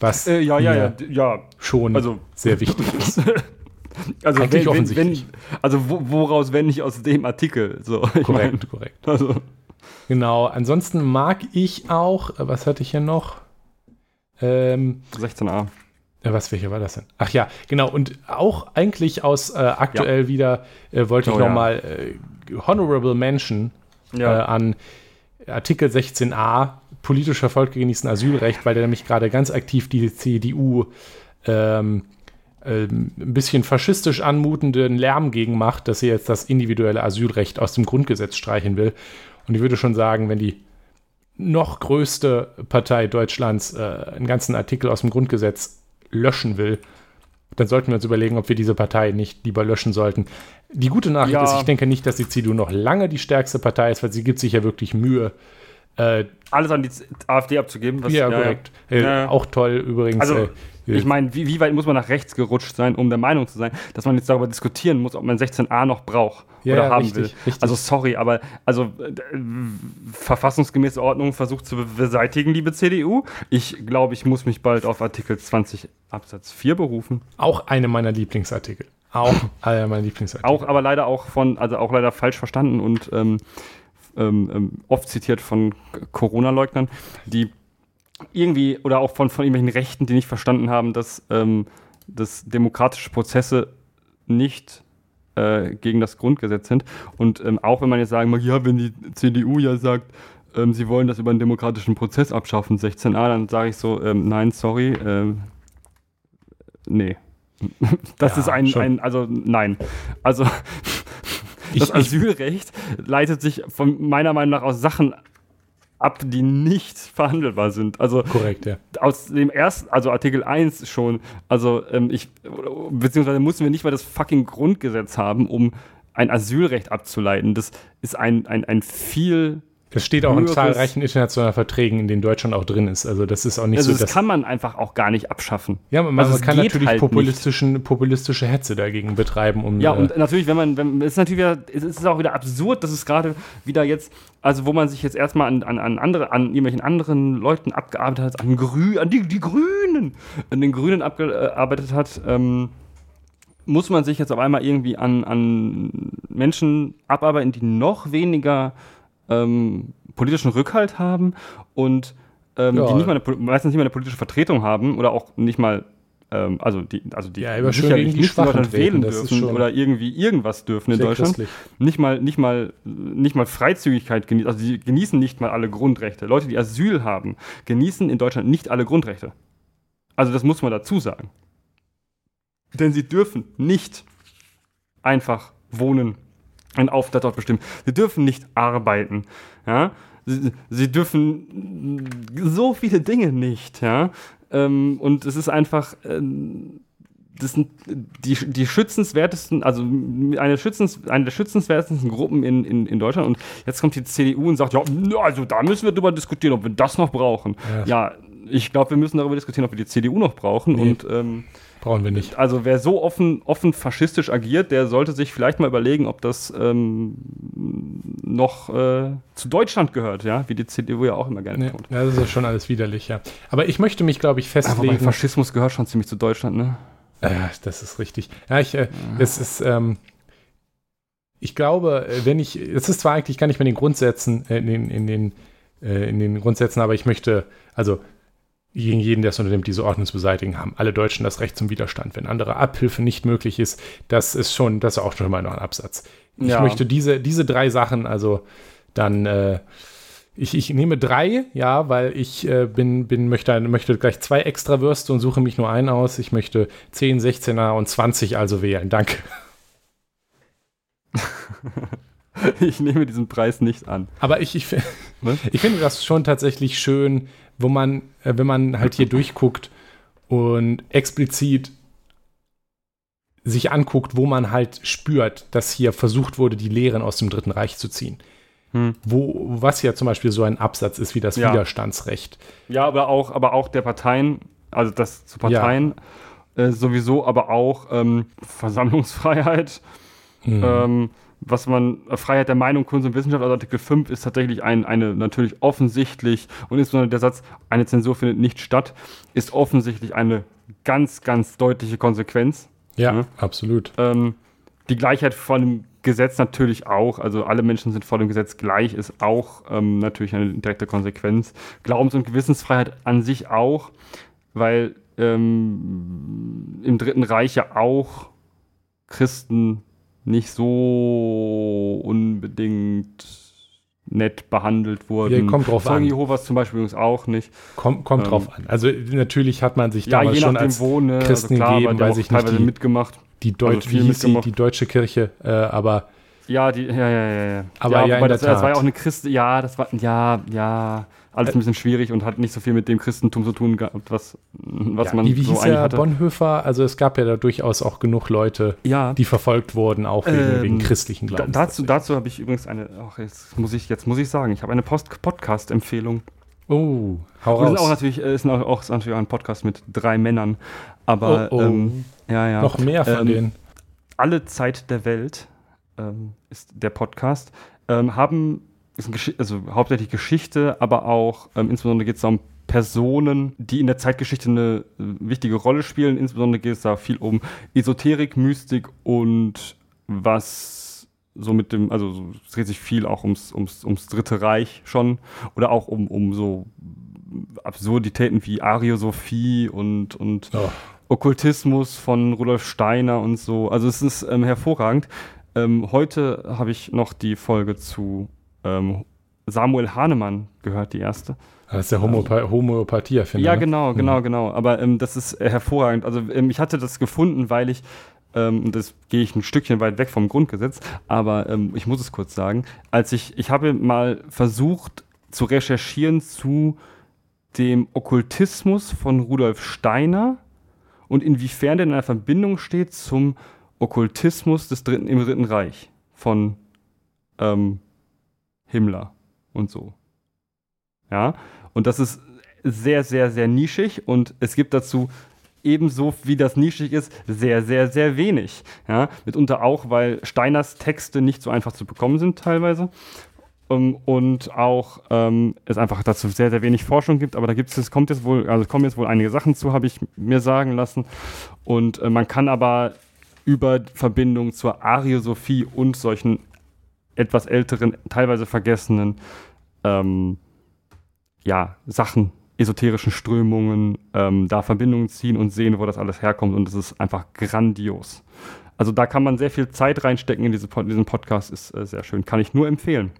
was äh, ja, ja, ja, ja, schon also, sehr wichtig ist. Also, Eigentlich wenn, wenn, wenn, also woraus, wenn nicht aus dem Artikel? So, korrekt, mein, korrekt. Also. Genau, ansonsten mag ich auch, äh, was hatte ich hier noch? Ähm, 16a. Äh, was, welcher war das denn? Ach ja, genau. Und auch eigentlich aus äh, aktuell ja. wieder äh, wollte ich oh, nochmal ja. äh, Honorable Mention ja. Äh, an Artikel 16a, politisch Verfolgte genießen Asylrecht, weil der nämlich gerade ganz aktiv die CDU ähm, ähm, ein bisschen faschistisch anmutenden Lärm gegen macht, dass sie jetzt das individuelle Asylrecht aus dem Grundgesetz streichen will. Und ich würde schon sagen, wenn die noch größte Partei Deutschlands äh, einen ganzen Artikel aus dem Grundgesetz löschen will, dann sollten wir uns überlegen, ob wir diese Partei nicht lieber löschen sollten. Die gute Nachricht ja. ist, ich denke nicht, dass die CDU noch lange die stärkste Partei ist, weil sie gibt sich ja wirklich Mühe. Äh, Alles an die AfD abzugeben. Was, ja, ja, korrekt. Äh, ja. Auch toll übrigens. Also, äh, ich meine, wie, wie, weit muss man nach rechts gerutscht sein, um der Meinung zu sein, dass man jetzt darüber diskutieren muss, ob man 16a noch braucht ja, oder ja, haben richtig, will. Richtig. Also sorry, aber also äh, verfassungsgemäße Ordnung versucht zu beseitigen, liebe CDU. Ich glaube, ich muss mich bald auf Artikel 20 Absatz 4 berufen. Auch eine meiner Lieblingsartikel. Auch einer meiner Lieblingsartikel. Auch, aber leider auch von, also auch leider falsch verstanden und ähm, ähm, ähm oft zitiert von Corona-Leugnern, die irgendwie oder auch von, von irgendwelchen Rechten, die nicht verstanden haben, dass, ähm, dass demokratische Prozesse nicht äh, gegen das Grundgesetz sind. Und ähm, auch wenn man jetzt sagen mag, ja, wenn die CDU ja sagt, ähm, sie wollen das über einen demokratischen Prozess abschaffen, 16a, dann sage ich so, ähm, nein, sorry, ähm, nee. Das ja, ist ein, ein, also nein. Also das Asylrecht leitet sich von meiner Meinung nach aus Sachen ab, die nicht verhandelbar sind. Also korrekt, ja. Aus dem ersten, also Artikel 1 schon, also ähm, ich, beziehungsweise mussten wir nicht mal das fucking Grundgesetz haben, um ein Asylrecht abzuleiten. Das ist ein, ein, ein viel das steht auch in zahlreichen internationalen Verträgen, in denen Deutschland auch drin ist. Also das ist auch nicht also so. Das kann man einfach auch gar nicht abschaffen. Ja, man, also man kann natürlich halt populistischen, populistische Hetze dagegen betreiben. Um, ja, und äh, natürlich, wenn man, wenn, es ist natürlich wieder, es ist auch wieder absurd, dass es gerade wieder jetzt, also wo man sich jetzt erstmal an, an, an andere, an irgendwelchen anderen Leuten abgearbeitet hat, an Grü, an die, die Grünen, an den Grünen abgearbeitet hat, ähm, muss man sich jetzt auf einmal irgendwie an, an Menschen abarbeiten, die noch weniger ähm, politischen Rückhalt haben und ähm, Ja. die nicht mal eine, meistens nicht mal eine politische Vertretung haben oder auch nicht mal ähm, also die, also die Ja, aber sicherlich die nicht in Deutschland wählen dürfen oder irgendwie irgendwas dürfen in Deutschland. christlich. Nicht mal, nicht mal, nicht mal Freizügigkeit genießen, also sie genießen nicht mal alle Grundrechte. Leute, die Asyl haben, genießen in Deutschland nicht alle Grundrechte. Also das muss man dazu sagen. Denn sie dürfen nicht einfach wohnen, einen Aufenthalt dort bestimmen. Sie dürfen nicht arbeiten. Ja? Sie, sie dürfen so viele Dinge nicht. Ja? Ähm, und es ist einfach. Ähm, das sind die, die schützenswertesten, also eine, schützens, eine der schützenswertesten Gruppen in, in, in Deutschland. Und jetzt kommt die CDU und sagt, ja, also da müssen wir drüber diskutieren, ob wir das noch brauchen. Ja. Ja, ich glaube, wir müssen darüber diskutieren, ob wir die CDU noch brauchen. Nee. Und ähm, Brauchen wir nicht. also wer so offen, offen faschistisch agiert, der sollte sich vielleicht mal überlegen, ob das ähm, noch äh, zu Deutschland gehört, ja, wie die CDU ja auch immer gerne Nee, tut. das ist ja schon alles widerlich, ja. Aber ich möchte mich, glaube ich, Aber festlegen. Faschismus gehört schon ziemlich zu Deutschland, ne? Ja, das ist richtig. Ja, ich, äh, es ist, ähm, ich glaube, äh, wenn ich, es ist zwar eigentlich gar nicht mehr in den Grundsätzen, äh, in den, in den, äh, in den Grundsätzen, aber ich möchte, also gegen jeden, der es unternimmt, diese Ordnung zu beseitigen, haben alle Deutschen das Recht zum Widerstand. Wenn andere Abhilfe nicht möglich ist, das ist schon, das ist auch schon mal noch ein Absatz. Ich Ja. möchte diese, diese drei Sachen, also dann, äh, ich, ich nehme drei, ja, weil ich äh, bin, bin, möchte, möchte gleich zwei extra Würste und suche mich nur einen aus. Ich möchte 10, 16er und 20 also wählen. Danke. Ich nehme diesen Preis nicht an. Aber ich, ich, Was? ich finde das schon tatsächlich schön, wo man, äh, wenn man halt hier durchguckt und explizit sich anguckt, wo man halt spürt, dass hier versucht wurde, die Lehren aus dem Dritten Reich zu ziehen. Hm. Wo, was ja zum Beispiel so ein Absatz ist wie das Ja. Widerstandsrecht. Ja, aber auch, aber auch der Parteien, also das zu Parteien äh, sowieso, aber auch ähm, Versammlungsfreiheit, Mhm. ähm, was man, äh, Freiheit der Meinung, Kunst und Wissenschaft, also Artikel 5 ist tatsächlich ein, eine natürlich offensichtlich und insbesondere der Satz, eine Zensur findet nicht statt, ist offensichtlich eine ganz, ganz deutliche Konsequenz. ja, Mhm. absolut. Ähm, die Gleichheit vor dem Gesetz natürlich auch, also alle Menschen sind vor dem Gesetz gleich, ist auch ähm, natürlich eine direkte Konsequenz. Glaubens- und Gewissensfreiheit an sich auch, weil ähm, im Dritten Reich ja auch Christen nicht so unbedingt nett behandelt wurden. Ja, kommt drauf Zeugen an. Jehovas zum Beispiel übrigens auch nicht. Kommt, kommt Ähm, drauf an. Also natürlich hat man sich Ja, damals schon als wo, ne? Christen aber gegeben, die haben weiß auch ich nicht, die- mitgemacht. die, Deutsch, also hieß die, mitgemacht. die deutsche Kirche, äh, aber Ja, die, ja, ja, ja, ja. Aber ja, in wobei der das, das war Tat. ja auch eine Christ, ja, das war, ja, ja, alles ein bisschen schwierig und hat nicht so viel mit dem Christentum zu tun gehabt, was, was ja, man wie, wie so hieß eigentlich er, hatte. Bonhoeffer? Also es gab ja da durchaus auch genug Leute, ja, die verfolgt wurden, auch wegen, Ähm, wegen christlichen Glaubens. dazu, dazu habe ich übrigens eine, ach, jetzt muss ich, jetzt muss ich sagen, ich habe eine Podcast-Empfehlung. Oh, hau Wir sind auch raus. natürlich, äh, ist auch, auch, ist natürlich auch ein Podcast mit drei Männern, aber, Oh, oh. Ähm, ja, ja. Noch mehr von ähm, denen. alle Zeit der Welt ähm, ist der Podcast, ähm, haben, ist Gesch also hauptsächlich Geschichte, aber auch ähm, insbesondere geht es um Personen, die in der Zeitgeschichte eine äh, wichtige Rolle spielen. Insbesondere geht es da viel um Esoterik, Mystik und was so mit dem, also so, es dreht sich viel auch ums, ums, ums Dritte Reich schon oder auch um, um so Absurditäten wie Ariosophie und, und Oh. Okkultismus von Rudolf Steiner und so. Also es ist ähm, hervorragend. Ähm, heute habe ich noch die Folge zu ähm, Samuel Hahnemann gehört, die erste. Das ist der Homopa Homöopathie erfinder. Ja, ne? genau, Mhm. genau, genau. Aber ähm, das ist hervorragend. Also ähm, ich hatte das gefunden, weil ich, ähm, und das gehe ich ein Stückchen weit weg vom Grundgesetz, aber ähm, ich muss es kurz sagen, als ich, ich habe mal versucht zu recherchieren zu dem Okkultismus von Rudolf Steiner und inwiefern der in einer Verbindung steht zum Okkultismus des Dritten, im Dritten Reich von ähm, Himmler und so. Ja, und das ist sehr, sehr, sehr nischig und es gibt dazu ebenso wie das nischig ist, sehr, sehr, sehr wenig. Ja, mitunter auch, weil Steiners Texte nicht so einfach zu bekommen sind teilweise. Ähm, und auch ähm, es einfach dazu sehr, sehr wenig Forschung gibt, aber da gibt es, kommt jetzt wohl, also kommen jetzt wohl einige Sachen zu, habe ich mir sagen lassen. Und äh, man kann aber über Verbindungen zur Ariosophie und solchen etwas älteren, teilweise vergessenen ähm, ja, Sachen, esoterischen Strömungen, ähm, da Verbindungen ziehen und sehen, wo das alles herkommt. Und es ist einfach grandios. Also da kann man sehr viel Zeit reinstecken in diese, diesen Podcast, ist äh, sehr schön. Kann ich nur empfehlen.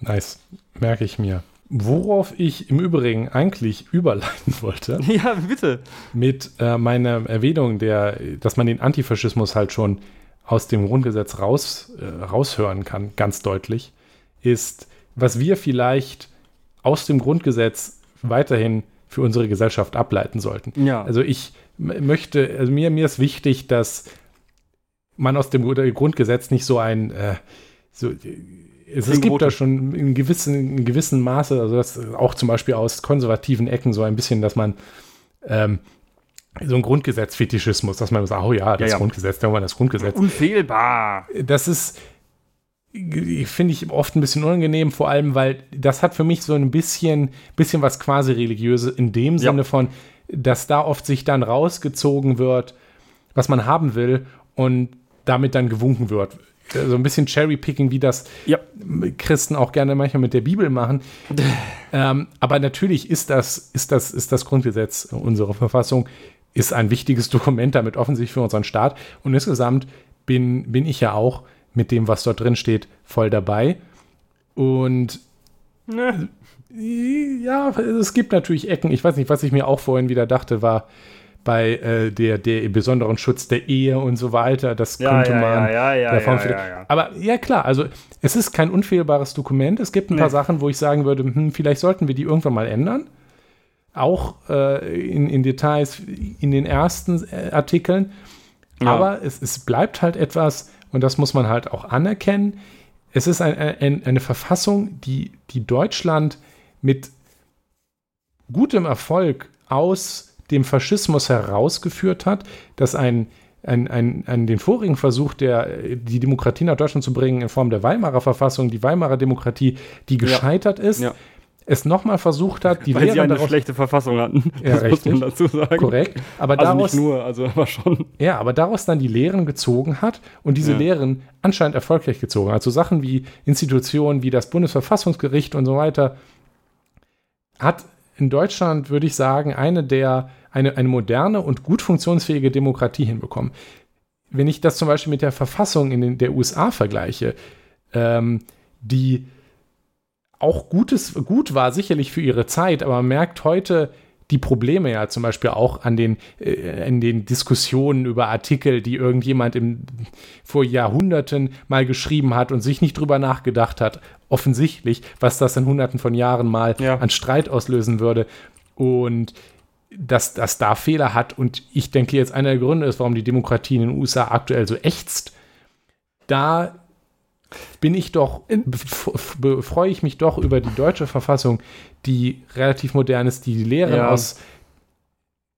Nice, merke ich mir. Worauf ich im Übrigen eigentlich überleiten wollte. Ja, bitte. Mit äh, meiner Erwähnung, der, dass man den Antifaschismus halt schon aus dem Grundgesetz raus, äh, raushören kann, ganz deutlich, ist, was wir vielleicht aus dem Grundgesetz weiterhin für unsere Gesellschaft ableiten sollten. Ja. Also ich möchte, also mir, mir ist wichtig, dass man aus dem Grundgesetz nicht so ein, äh, so, es, es gibt da schon in gewissen, in gewissen Maße, also das auch zum Beispiel aus konservativen Ecken so ein bisschen, dass man ähm, so ein Grundgesetz-Fetischismus, dass man sagt, oh ja, das ja, ja. Grundgesetz, da war das Grundgesetz. Unfehlbar. Das ist, finde ich oft ein bisschen unangenehm, vor allem, weil das hat für mich so ein bisschen, bisschen was quasi religiöses in dem Sinne ja. von, dass da oft sich dann rausgezogen wird, was man haben will und damit dann gewunken wird. So also ein bisschen Cherry-Picking, wie das ja. Christen auch gerne manchmal mit der Bibel machen. ähm, aber natürlich ist das, ist, das, ist das Grundgesetz unserer Verfassung ist ein wichtiges Dokument damit offensichtlich für unseren Staat. Und insgesamt bin, bin ich ja auch mit dem, was dort drin steht, voll dabei. Und ne. ja, es gibt natürlich Ecken. Ich weiß nicht, was ich mir auch vorhin wieder dachte, war bei äh, der, der besonderen Schutz der Ehe und so weiter. Das ja, könnte ja, man. Ja, ja, ja, ja, Aber ja, klar, also es ist kein unfehlbares Dokument. Es gibt ein nee. paar Sachen, wo ich sagen würde, hm, vielleicht sollten wir die irgendwann mal ändern. Auch äh, in, in Details in den ersten äh, Artikeln. Aber es, es bleibt halt etwas, und das muss man halt auch anerkennen. Es ist ein, ein, eine Verfassung, die, die Deutschland mit gutem Erfolg aus dem Faschismus herausgeführt hat, dass ein, ein, ein, ein, den vorigen Versuch, der, die Demokratie nach Deutschland zu bringen in Form der Weimarer Verfassung, die Weimarer Demokratie, die gescheitert ja. ist, ja es nochmal versucht hat, die Weil Lehren sie eine daraus, schlechte Verfassung hatten. Ja, das richtig. muss man dazu sagen. Korrekt. Aber also daraus, nicht nur, also aber schon. Ja, aber daraus dann die Lehren gezogen hat und diese ja. Lehren anscheinend erfolgreich gezogen. Also Sachen wie Institutionen wie das Bundesverfassungsgericht und so weiter hat in Deutschland, würde ich sagen, eine der eine, eine moderne und gut funktionsfähige Demokratie hinbekommen. Wenn ich das zum Beispiel mit der Verfassung in den, der USA vergleiche, ähm, die auch Gutes, gut war, sicherlich für ihre Zeit, aber man merkt heute die Probleme ja zum Beispiel auch an den, äh, in den Diskussionen über Artikel, die irgendjemand im, vor Jahrhunderten mal geschrieben hat und sich nicht drüber nachgedacht hat, offensichtlich, was das in hunderten von Jahren mal ja. an Streit auslösen würde. Und dass das da Fehler hat. Und ich denke jetzt, einer der Gründe ist, warum die Demokratie in den USA aktuell so ächzt. Da bin ich doch, freue ich mich doch über die deutsche Verfassung, die relativ modern ist, die die Lehren ja. aus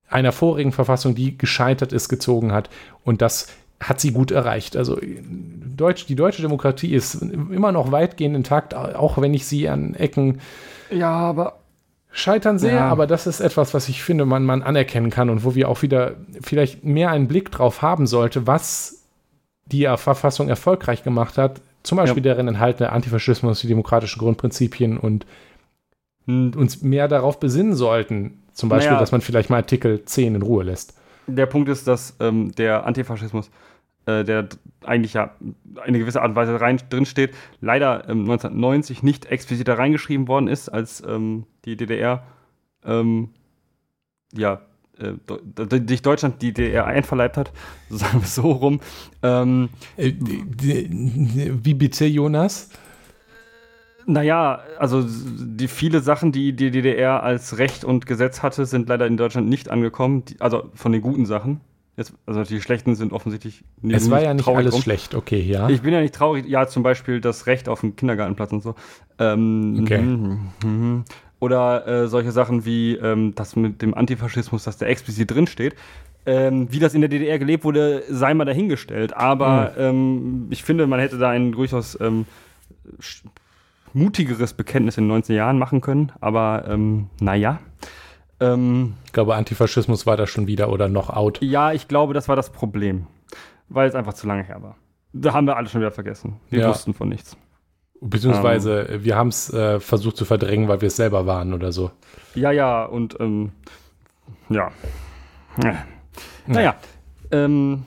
einer vorigen Verfassung, die gescheitert ist, gezogen hat. Und das hat sie gut erreicht. Also Deutsch, die deutsche Demokratie ist immer noch weitgehend intakt, auch wenn ich sie an Ecken ja, aber scheitern sehr, ja. aber das ist etwas, was ich finde, man, man anerkennen kann und wo wir auch wieder vielleicht mehr einen Blick drauf haben sollte, was die Verfassung erfolgreich gemacht hat, zum Beispiel ja. darin enthaltene Antifaschismus, die demokratischen Grundprinzipien und hm. uns mehr darauf besinnen sollten. Zum Beispiel, naja, dass man vielleicht mal Artikel 10 in Ruhe lässt. Der Punkt ist, dass ähm, der Antifaschismus, äh, der eigentlich ja eine gewisse Art und Weise rein, drinsteht, leider ähm, 1990 nicht explizit da reingeschrieben worden ist, als ähm, die DDR ähm, ja, sich Deutschland die DDR einverleibt hat, so sagen wir es so rum. Ähm, äh, wie bitte, Jonas? Naja, also die viele Sachen, die die DDR als Recht und Gesetz hatte, sind leider in Deutschland nicht angekommen. Die, also von den guten Sachen. Jetzt, also die schlechten sind offensichtlich nicht Es war ja nicht alles drum. schlecht, okay, ja. Ich bin ja nicht traurig. Ja, zum Beispiel das Recht auf einen Kindergartenplatz und so. Ähm, okay. Oder äh, solche Sachen wie ähm, das mit dem Antifaschismus, dass der explizit drinsteht. Ähm, wie das in der DDR gelebt wurde, sei mal dahingestellt. Aber mhm. ähm, ich finde, man hätte da ein durchaus ähm, mutigeres Bekenntnis in den 19 Jahren machen können. Aber ähm, naja. Ähm, ich glaube, Antifaschismus war da schon wieder oder noch out. Ja, ich glaube, das war das Problem. weil es einfach zu lange her war. Da haben wir alle schon wieder vergessen. Wir Ja. wussten von nichts. Beziehungsweise Ähm. wir haben es äh, versucht zu verdrängen, weil wir es selber waren oder so. Ja, ja, und ähm, ja. Ja. Naja, ähm,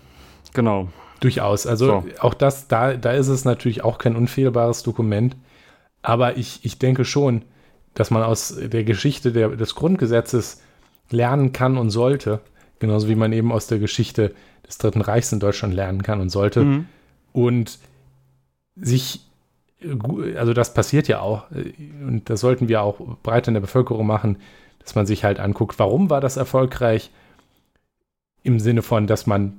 genau. Durchaus. Also So. auch das, da, da ist es natürlich auch kein unfehlbares Dokument. Aber ich, ich denke schon, dass man aus der Geschichte der, des Grundgesetzes lernen kann und sollte. Genauso wie man eben aus der Geschichte des Dritten Reichs in Deutschland lernen kann und sollte. Mhm. Und sich, äh, also das passiert ja auch, äh, und das sollten wir auch breit in der Bevölkerung machen, dass man sich halt anguckt, warum war das erfolgreich? Im Sinne von, dass man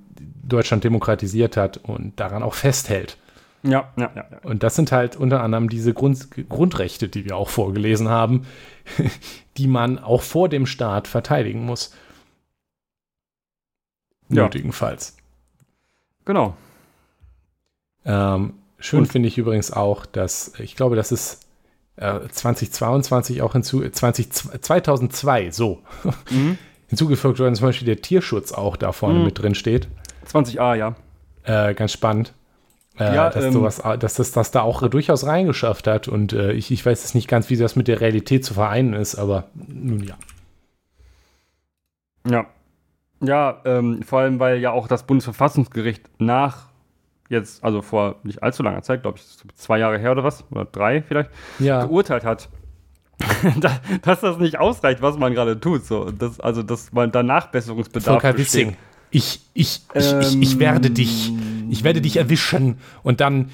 Deutschland demokratisiert hat und daran auch festhält. Ja, ja, ja. ja. Und das sind halt unter anderem diese Grund, Grundrechte, die wir auch vorgelesen haben, die man auch vor dem Staat verteidigen muss. Ja. Nötigenfalls. Genau. Ähm, schön finde ich übrigens auch, dass ich glaube, das ist äh, 2022 auch hinzu, 20, 2002 so Mhm. hinzugefügt worden, zum Beispiel der Tierschutz auch da vorne Mhm. mit drin steht. 20a, ja. Äh, ganz spannend. Äh, Ja, dass, ähm, sowas, dass das dass da auch durchaus reingeschafft hat. Und äh, ich, ich weiß jetzt nicht ganz, wie das mit der Realität zu vereinen ist, aber nun ja. Ja. Ja, ähm, vor allem, weil ja auch das Bundesverfassungsgericht nach jetzt, also vor nicht allzu langer Zeit, glaube ich, zwei Jahre her oder was, oder drei vielleicht, Ja, geurteilt hat, da- dass das nicht ausreicht, was man gerade tut. So. Das, also, dass man da Nachbesserungsbedarf Volker besteht. Wissing. Ich, ich, ich, ich, ich werde dich, ich werde dich erwischen und dann,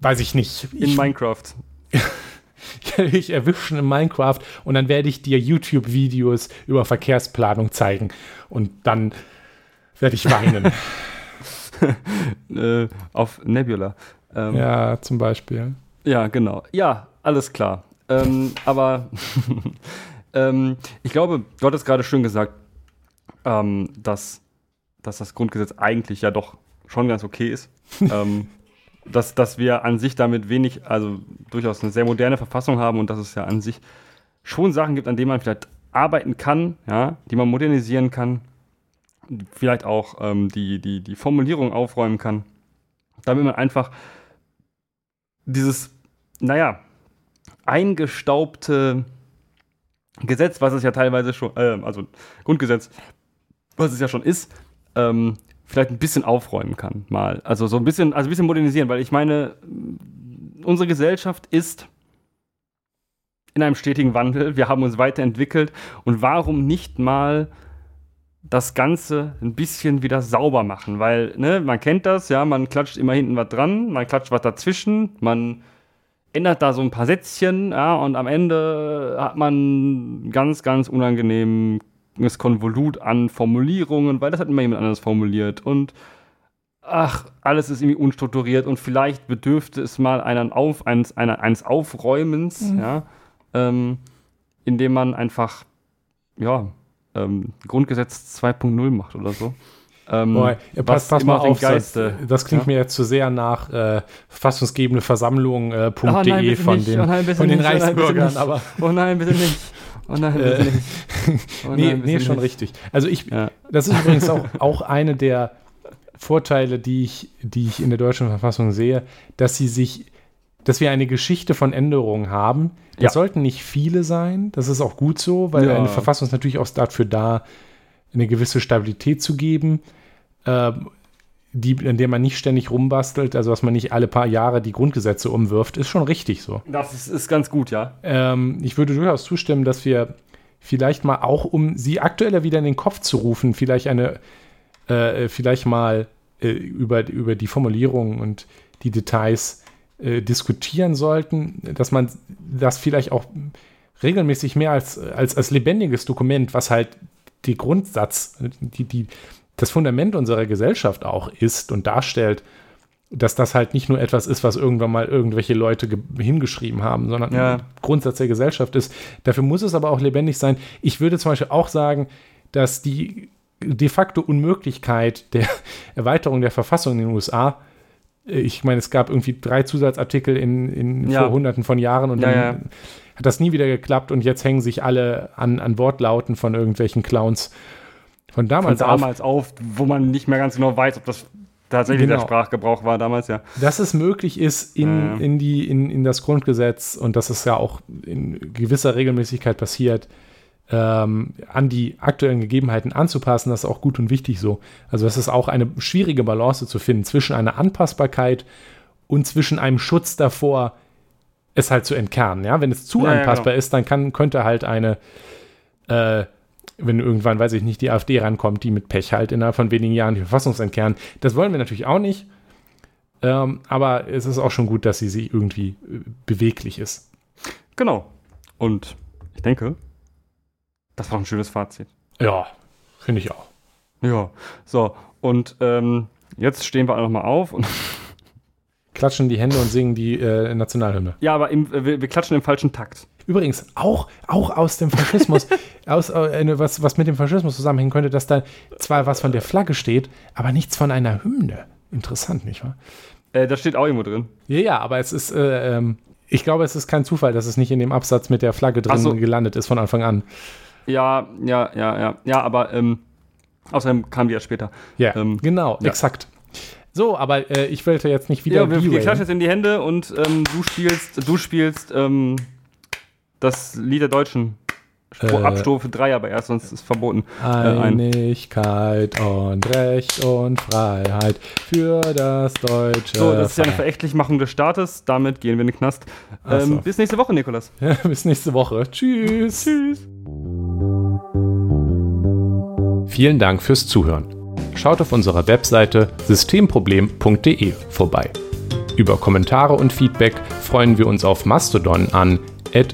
weiß ich nicht, In ich, Minecraft. ich werde dich erwischen in Minecraft und dann werde ich dir YouTube-Videos über Verkehrsplanung zeigen und dann werde ich weinen. Äh, auf Nebula. Ähm, ja, zum Beispiel. Ja, genau. Ja, alles klar. Ähm, aber ähm, ich glaube, du hattest gerade schön gesagt, ähm, dass, dass das Grundgesetz eigentlich ja doch schon ganz okay ist. ähm, dass, dass wir an sich damit wenig, also durchaus eine sehr moderne Verfassung haben und dass es ja an sich schon Sachen gibt, an denen man vielleicht arbeiten kann, ja, die man modernisieren kann, vielleicht auch ähm, die, die, die Formulierung aufräumen kann, damit man einfach dieses, naja, eingestaubte Gesetz, was es ja teilweise schon, äh, also Grundgesetz, was es ja schon ist, ähm, vielleicht ein bisschen aufräumen kann, mal. Also so ein bisschen, also ein bisschen modernisieren, weil ich meine, unsere Gesellschaft ist in einem stetigen Wandel, wir haben uns weiterentwickelt und warum nicht mal das Ganze ein bisschen wieder sauber machen, weil, ne, man kennt das, ja, man klatscht immer hinten was dran, man klatscht was dazwischen, man ändert da so ein paar Sätzchen, ja, und am Ende hat man ganz, ganz unangenehmes Konvolut an Formulierungen, weil das hat immer jemand anderes formuliert und ach, alles ist irgendwie unstrukturiert und vielleicht bedürfte es mal einen Auf, eines, eines Aufräumens, ja, ähm, indem man einfach, ja, ähm, Grundgesetz 2.0 macht oder so. Ähm, Boah, pass, was pass mal auf, das, Geiste- das klingt ja? mir jetzt zu sehr nach äh, verfassungsgebende Versammlung.de äh, nein, bitte von den, Oh nein, von den nicht. Oh nein, Reichsbürgern, aber Oh nein, bitte nicht. Oh nein, bitte Äh, nicht. Oh nee, nein, bitte nee, schon nicht. richtig. Also ich, Ja. das ist übrigens auch, auch eine der Vorteile, die ich, die ich in der deutschen Verfassung sehe, dass sie sich, dass wir eine Geschichte von Änderungen haben. Das Ja. sollten nicht viele sein. Das ist auch gut so, weil Ja. eine Verfassung ist natürlich auch dafür da, eine gewisse Stabilität zu geben, ähm, die, in der man nicht ständig rumbastelt, also dass man nicht alle paar Jahre die Grundgesetze umwirft, ist schon richtig so. Das ist, ist ganz gut, ja. Ähm, ich würde durchaus zustimmen, dass wir vielleicht mal auch, um sie aktueller wieder in den Kopf zu rufen, vielleicht eine, äh, vielleicht mal äh, über, über die Formulierung und die Details äh, diskutieren sollten, dass man das vielleicht auch regelmäßig mehr als, als, als lebendiges Dokument, was halt die Grundsatz, die, die, das Fundament unserer Gesellschaft auch ist und darstellt, dass das halt nicht nur etwas ist, was irgendwann mal irgendwelche Leute ge- hingeschrieben haben, sondern Ja. ein Grundsatz der Gesellschaft ist. Dafür muss es aber auch lebendig sein. Ich würde zum Beispiel auch sagen, dass die de facto Unmöglichkeit der Erweiterung der Verfassung in den USA, ich meine, es gab irgendwie drei Zusatzartikel in, in Ja. vor hunderten von Jahren und Ja, dann ja. hat das nie wieder geklappt und jetzt hängen sich alle an, an Wortlauten von irgendwelchen Clowns von damals, von damals auf. auf, wo man nicht mehr ganz genau weiß, ob das tatsächlich genau. der Sprachgebrauch war damals, ja. Dass es möglich ist in, in, die, in, in das Grundgesetz und dass es ja auch in gewisser Regelmäßigkeit passiert, ähm, an die aktuellen Gegebenheiten anzupassen, das ist auch gut und wichtig so. Also es ist auch eine schwierige Balance zu finden zwischen einer Anpassbarkeit und zwischen einem Schutz davor, es halt zu entkernen. Ja? Wenn es zu ja, anpassbar ja, genau. ist, dann kann, könnte halt eine, äh, wenn irgendwann, weiß ich nicht, die AfD rankommt, die mit Pech halt innerhalb von wenigen Jahren die Verfassung entkernen. Das wollen wir natürlich auch nicht. Ähm, aber es ist auch schon gut, dass sie, sie irgendwie äh, beweglich ist. Genau. Und ich denke, das war ein schönes Fazit. Ja, finde ich auch. Ja, so. Und ähm, jetzt stehen wir alle nochmal auf und klatschen die Hände und singen die äh, Nationalhymne. Ja, aber im, äh, wir, wir, klatschen im falschen Takt. Übrigens, auch, auch aus dem Faschismus, aus, äh, was, was mit dem Faschismus zusammenhängen könnte, dass da zwar was von der Flagge steht, aber nichts von einer Hymne. Interessant, nicht wahr? Äh, das steht auch irgendwo drin. Ja, ja, aber es ist, äh, ähm, ich glaube, es ist kein Zufall, dass es nicht in dem Absatz mit der Flagge drin so. gelandet ist von Anfang an. Ja, ja, ja, ja. Ja, aber ähm, außerdem kam die ja später. Ja, ähm, genau, ja. exakt. So, aber äh, ich wollte jetzt nicht wieder. Ja, wir, wir klatschen jetzt in die Hände und ähm, du spielst, du spielst ähm, das Lied der Deutschen. Äh, Abstufe 3 aber erst, sonst ist es verboten. Einigkeit äh, und Recht und Freiheit für das deutsche. So, das ist ja eine Verächtlichmachung des Staates. Damit gehen wir in den Knast. Ähm, so. Bis nächste Woche, Nikolas. Ja, bis nächste Woche. Tschüss. Tschüss. Vielen Dank fürs Zuhören schaut auf unserer Webseite systemproblem.de vorbei. Über Kommentare und Feedback freuen wir uns auf Mastodon an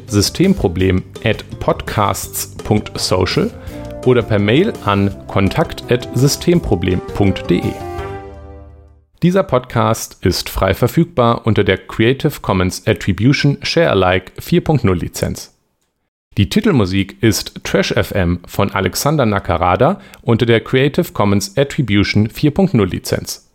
systemproblem at podcasts.social oder per Mail an kontakt@systemproblem.de. Dieser Podcast ist frei verfügbar unter der Creative Commons Attribution Share Alike 4.0 Lizenz. Die Titelmusik ist Trash FM von Alexander Nakarada unter der Creative Commons Attribution 4.0 Lizenz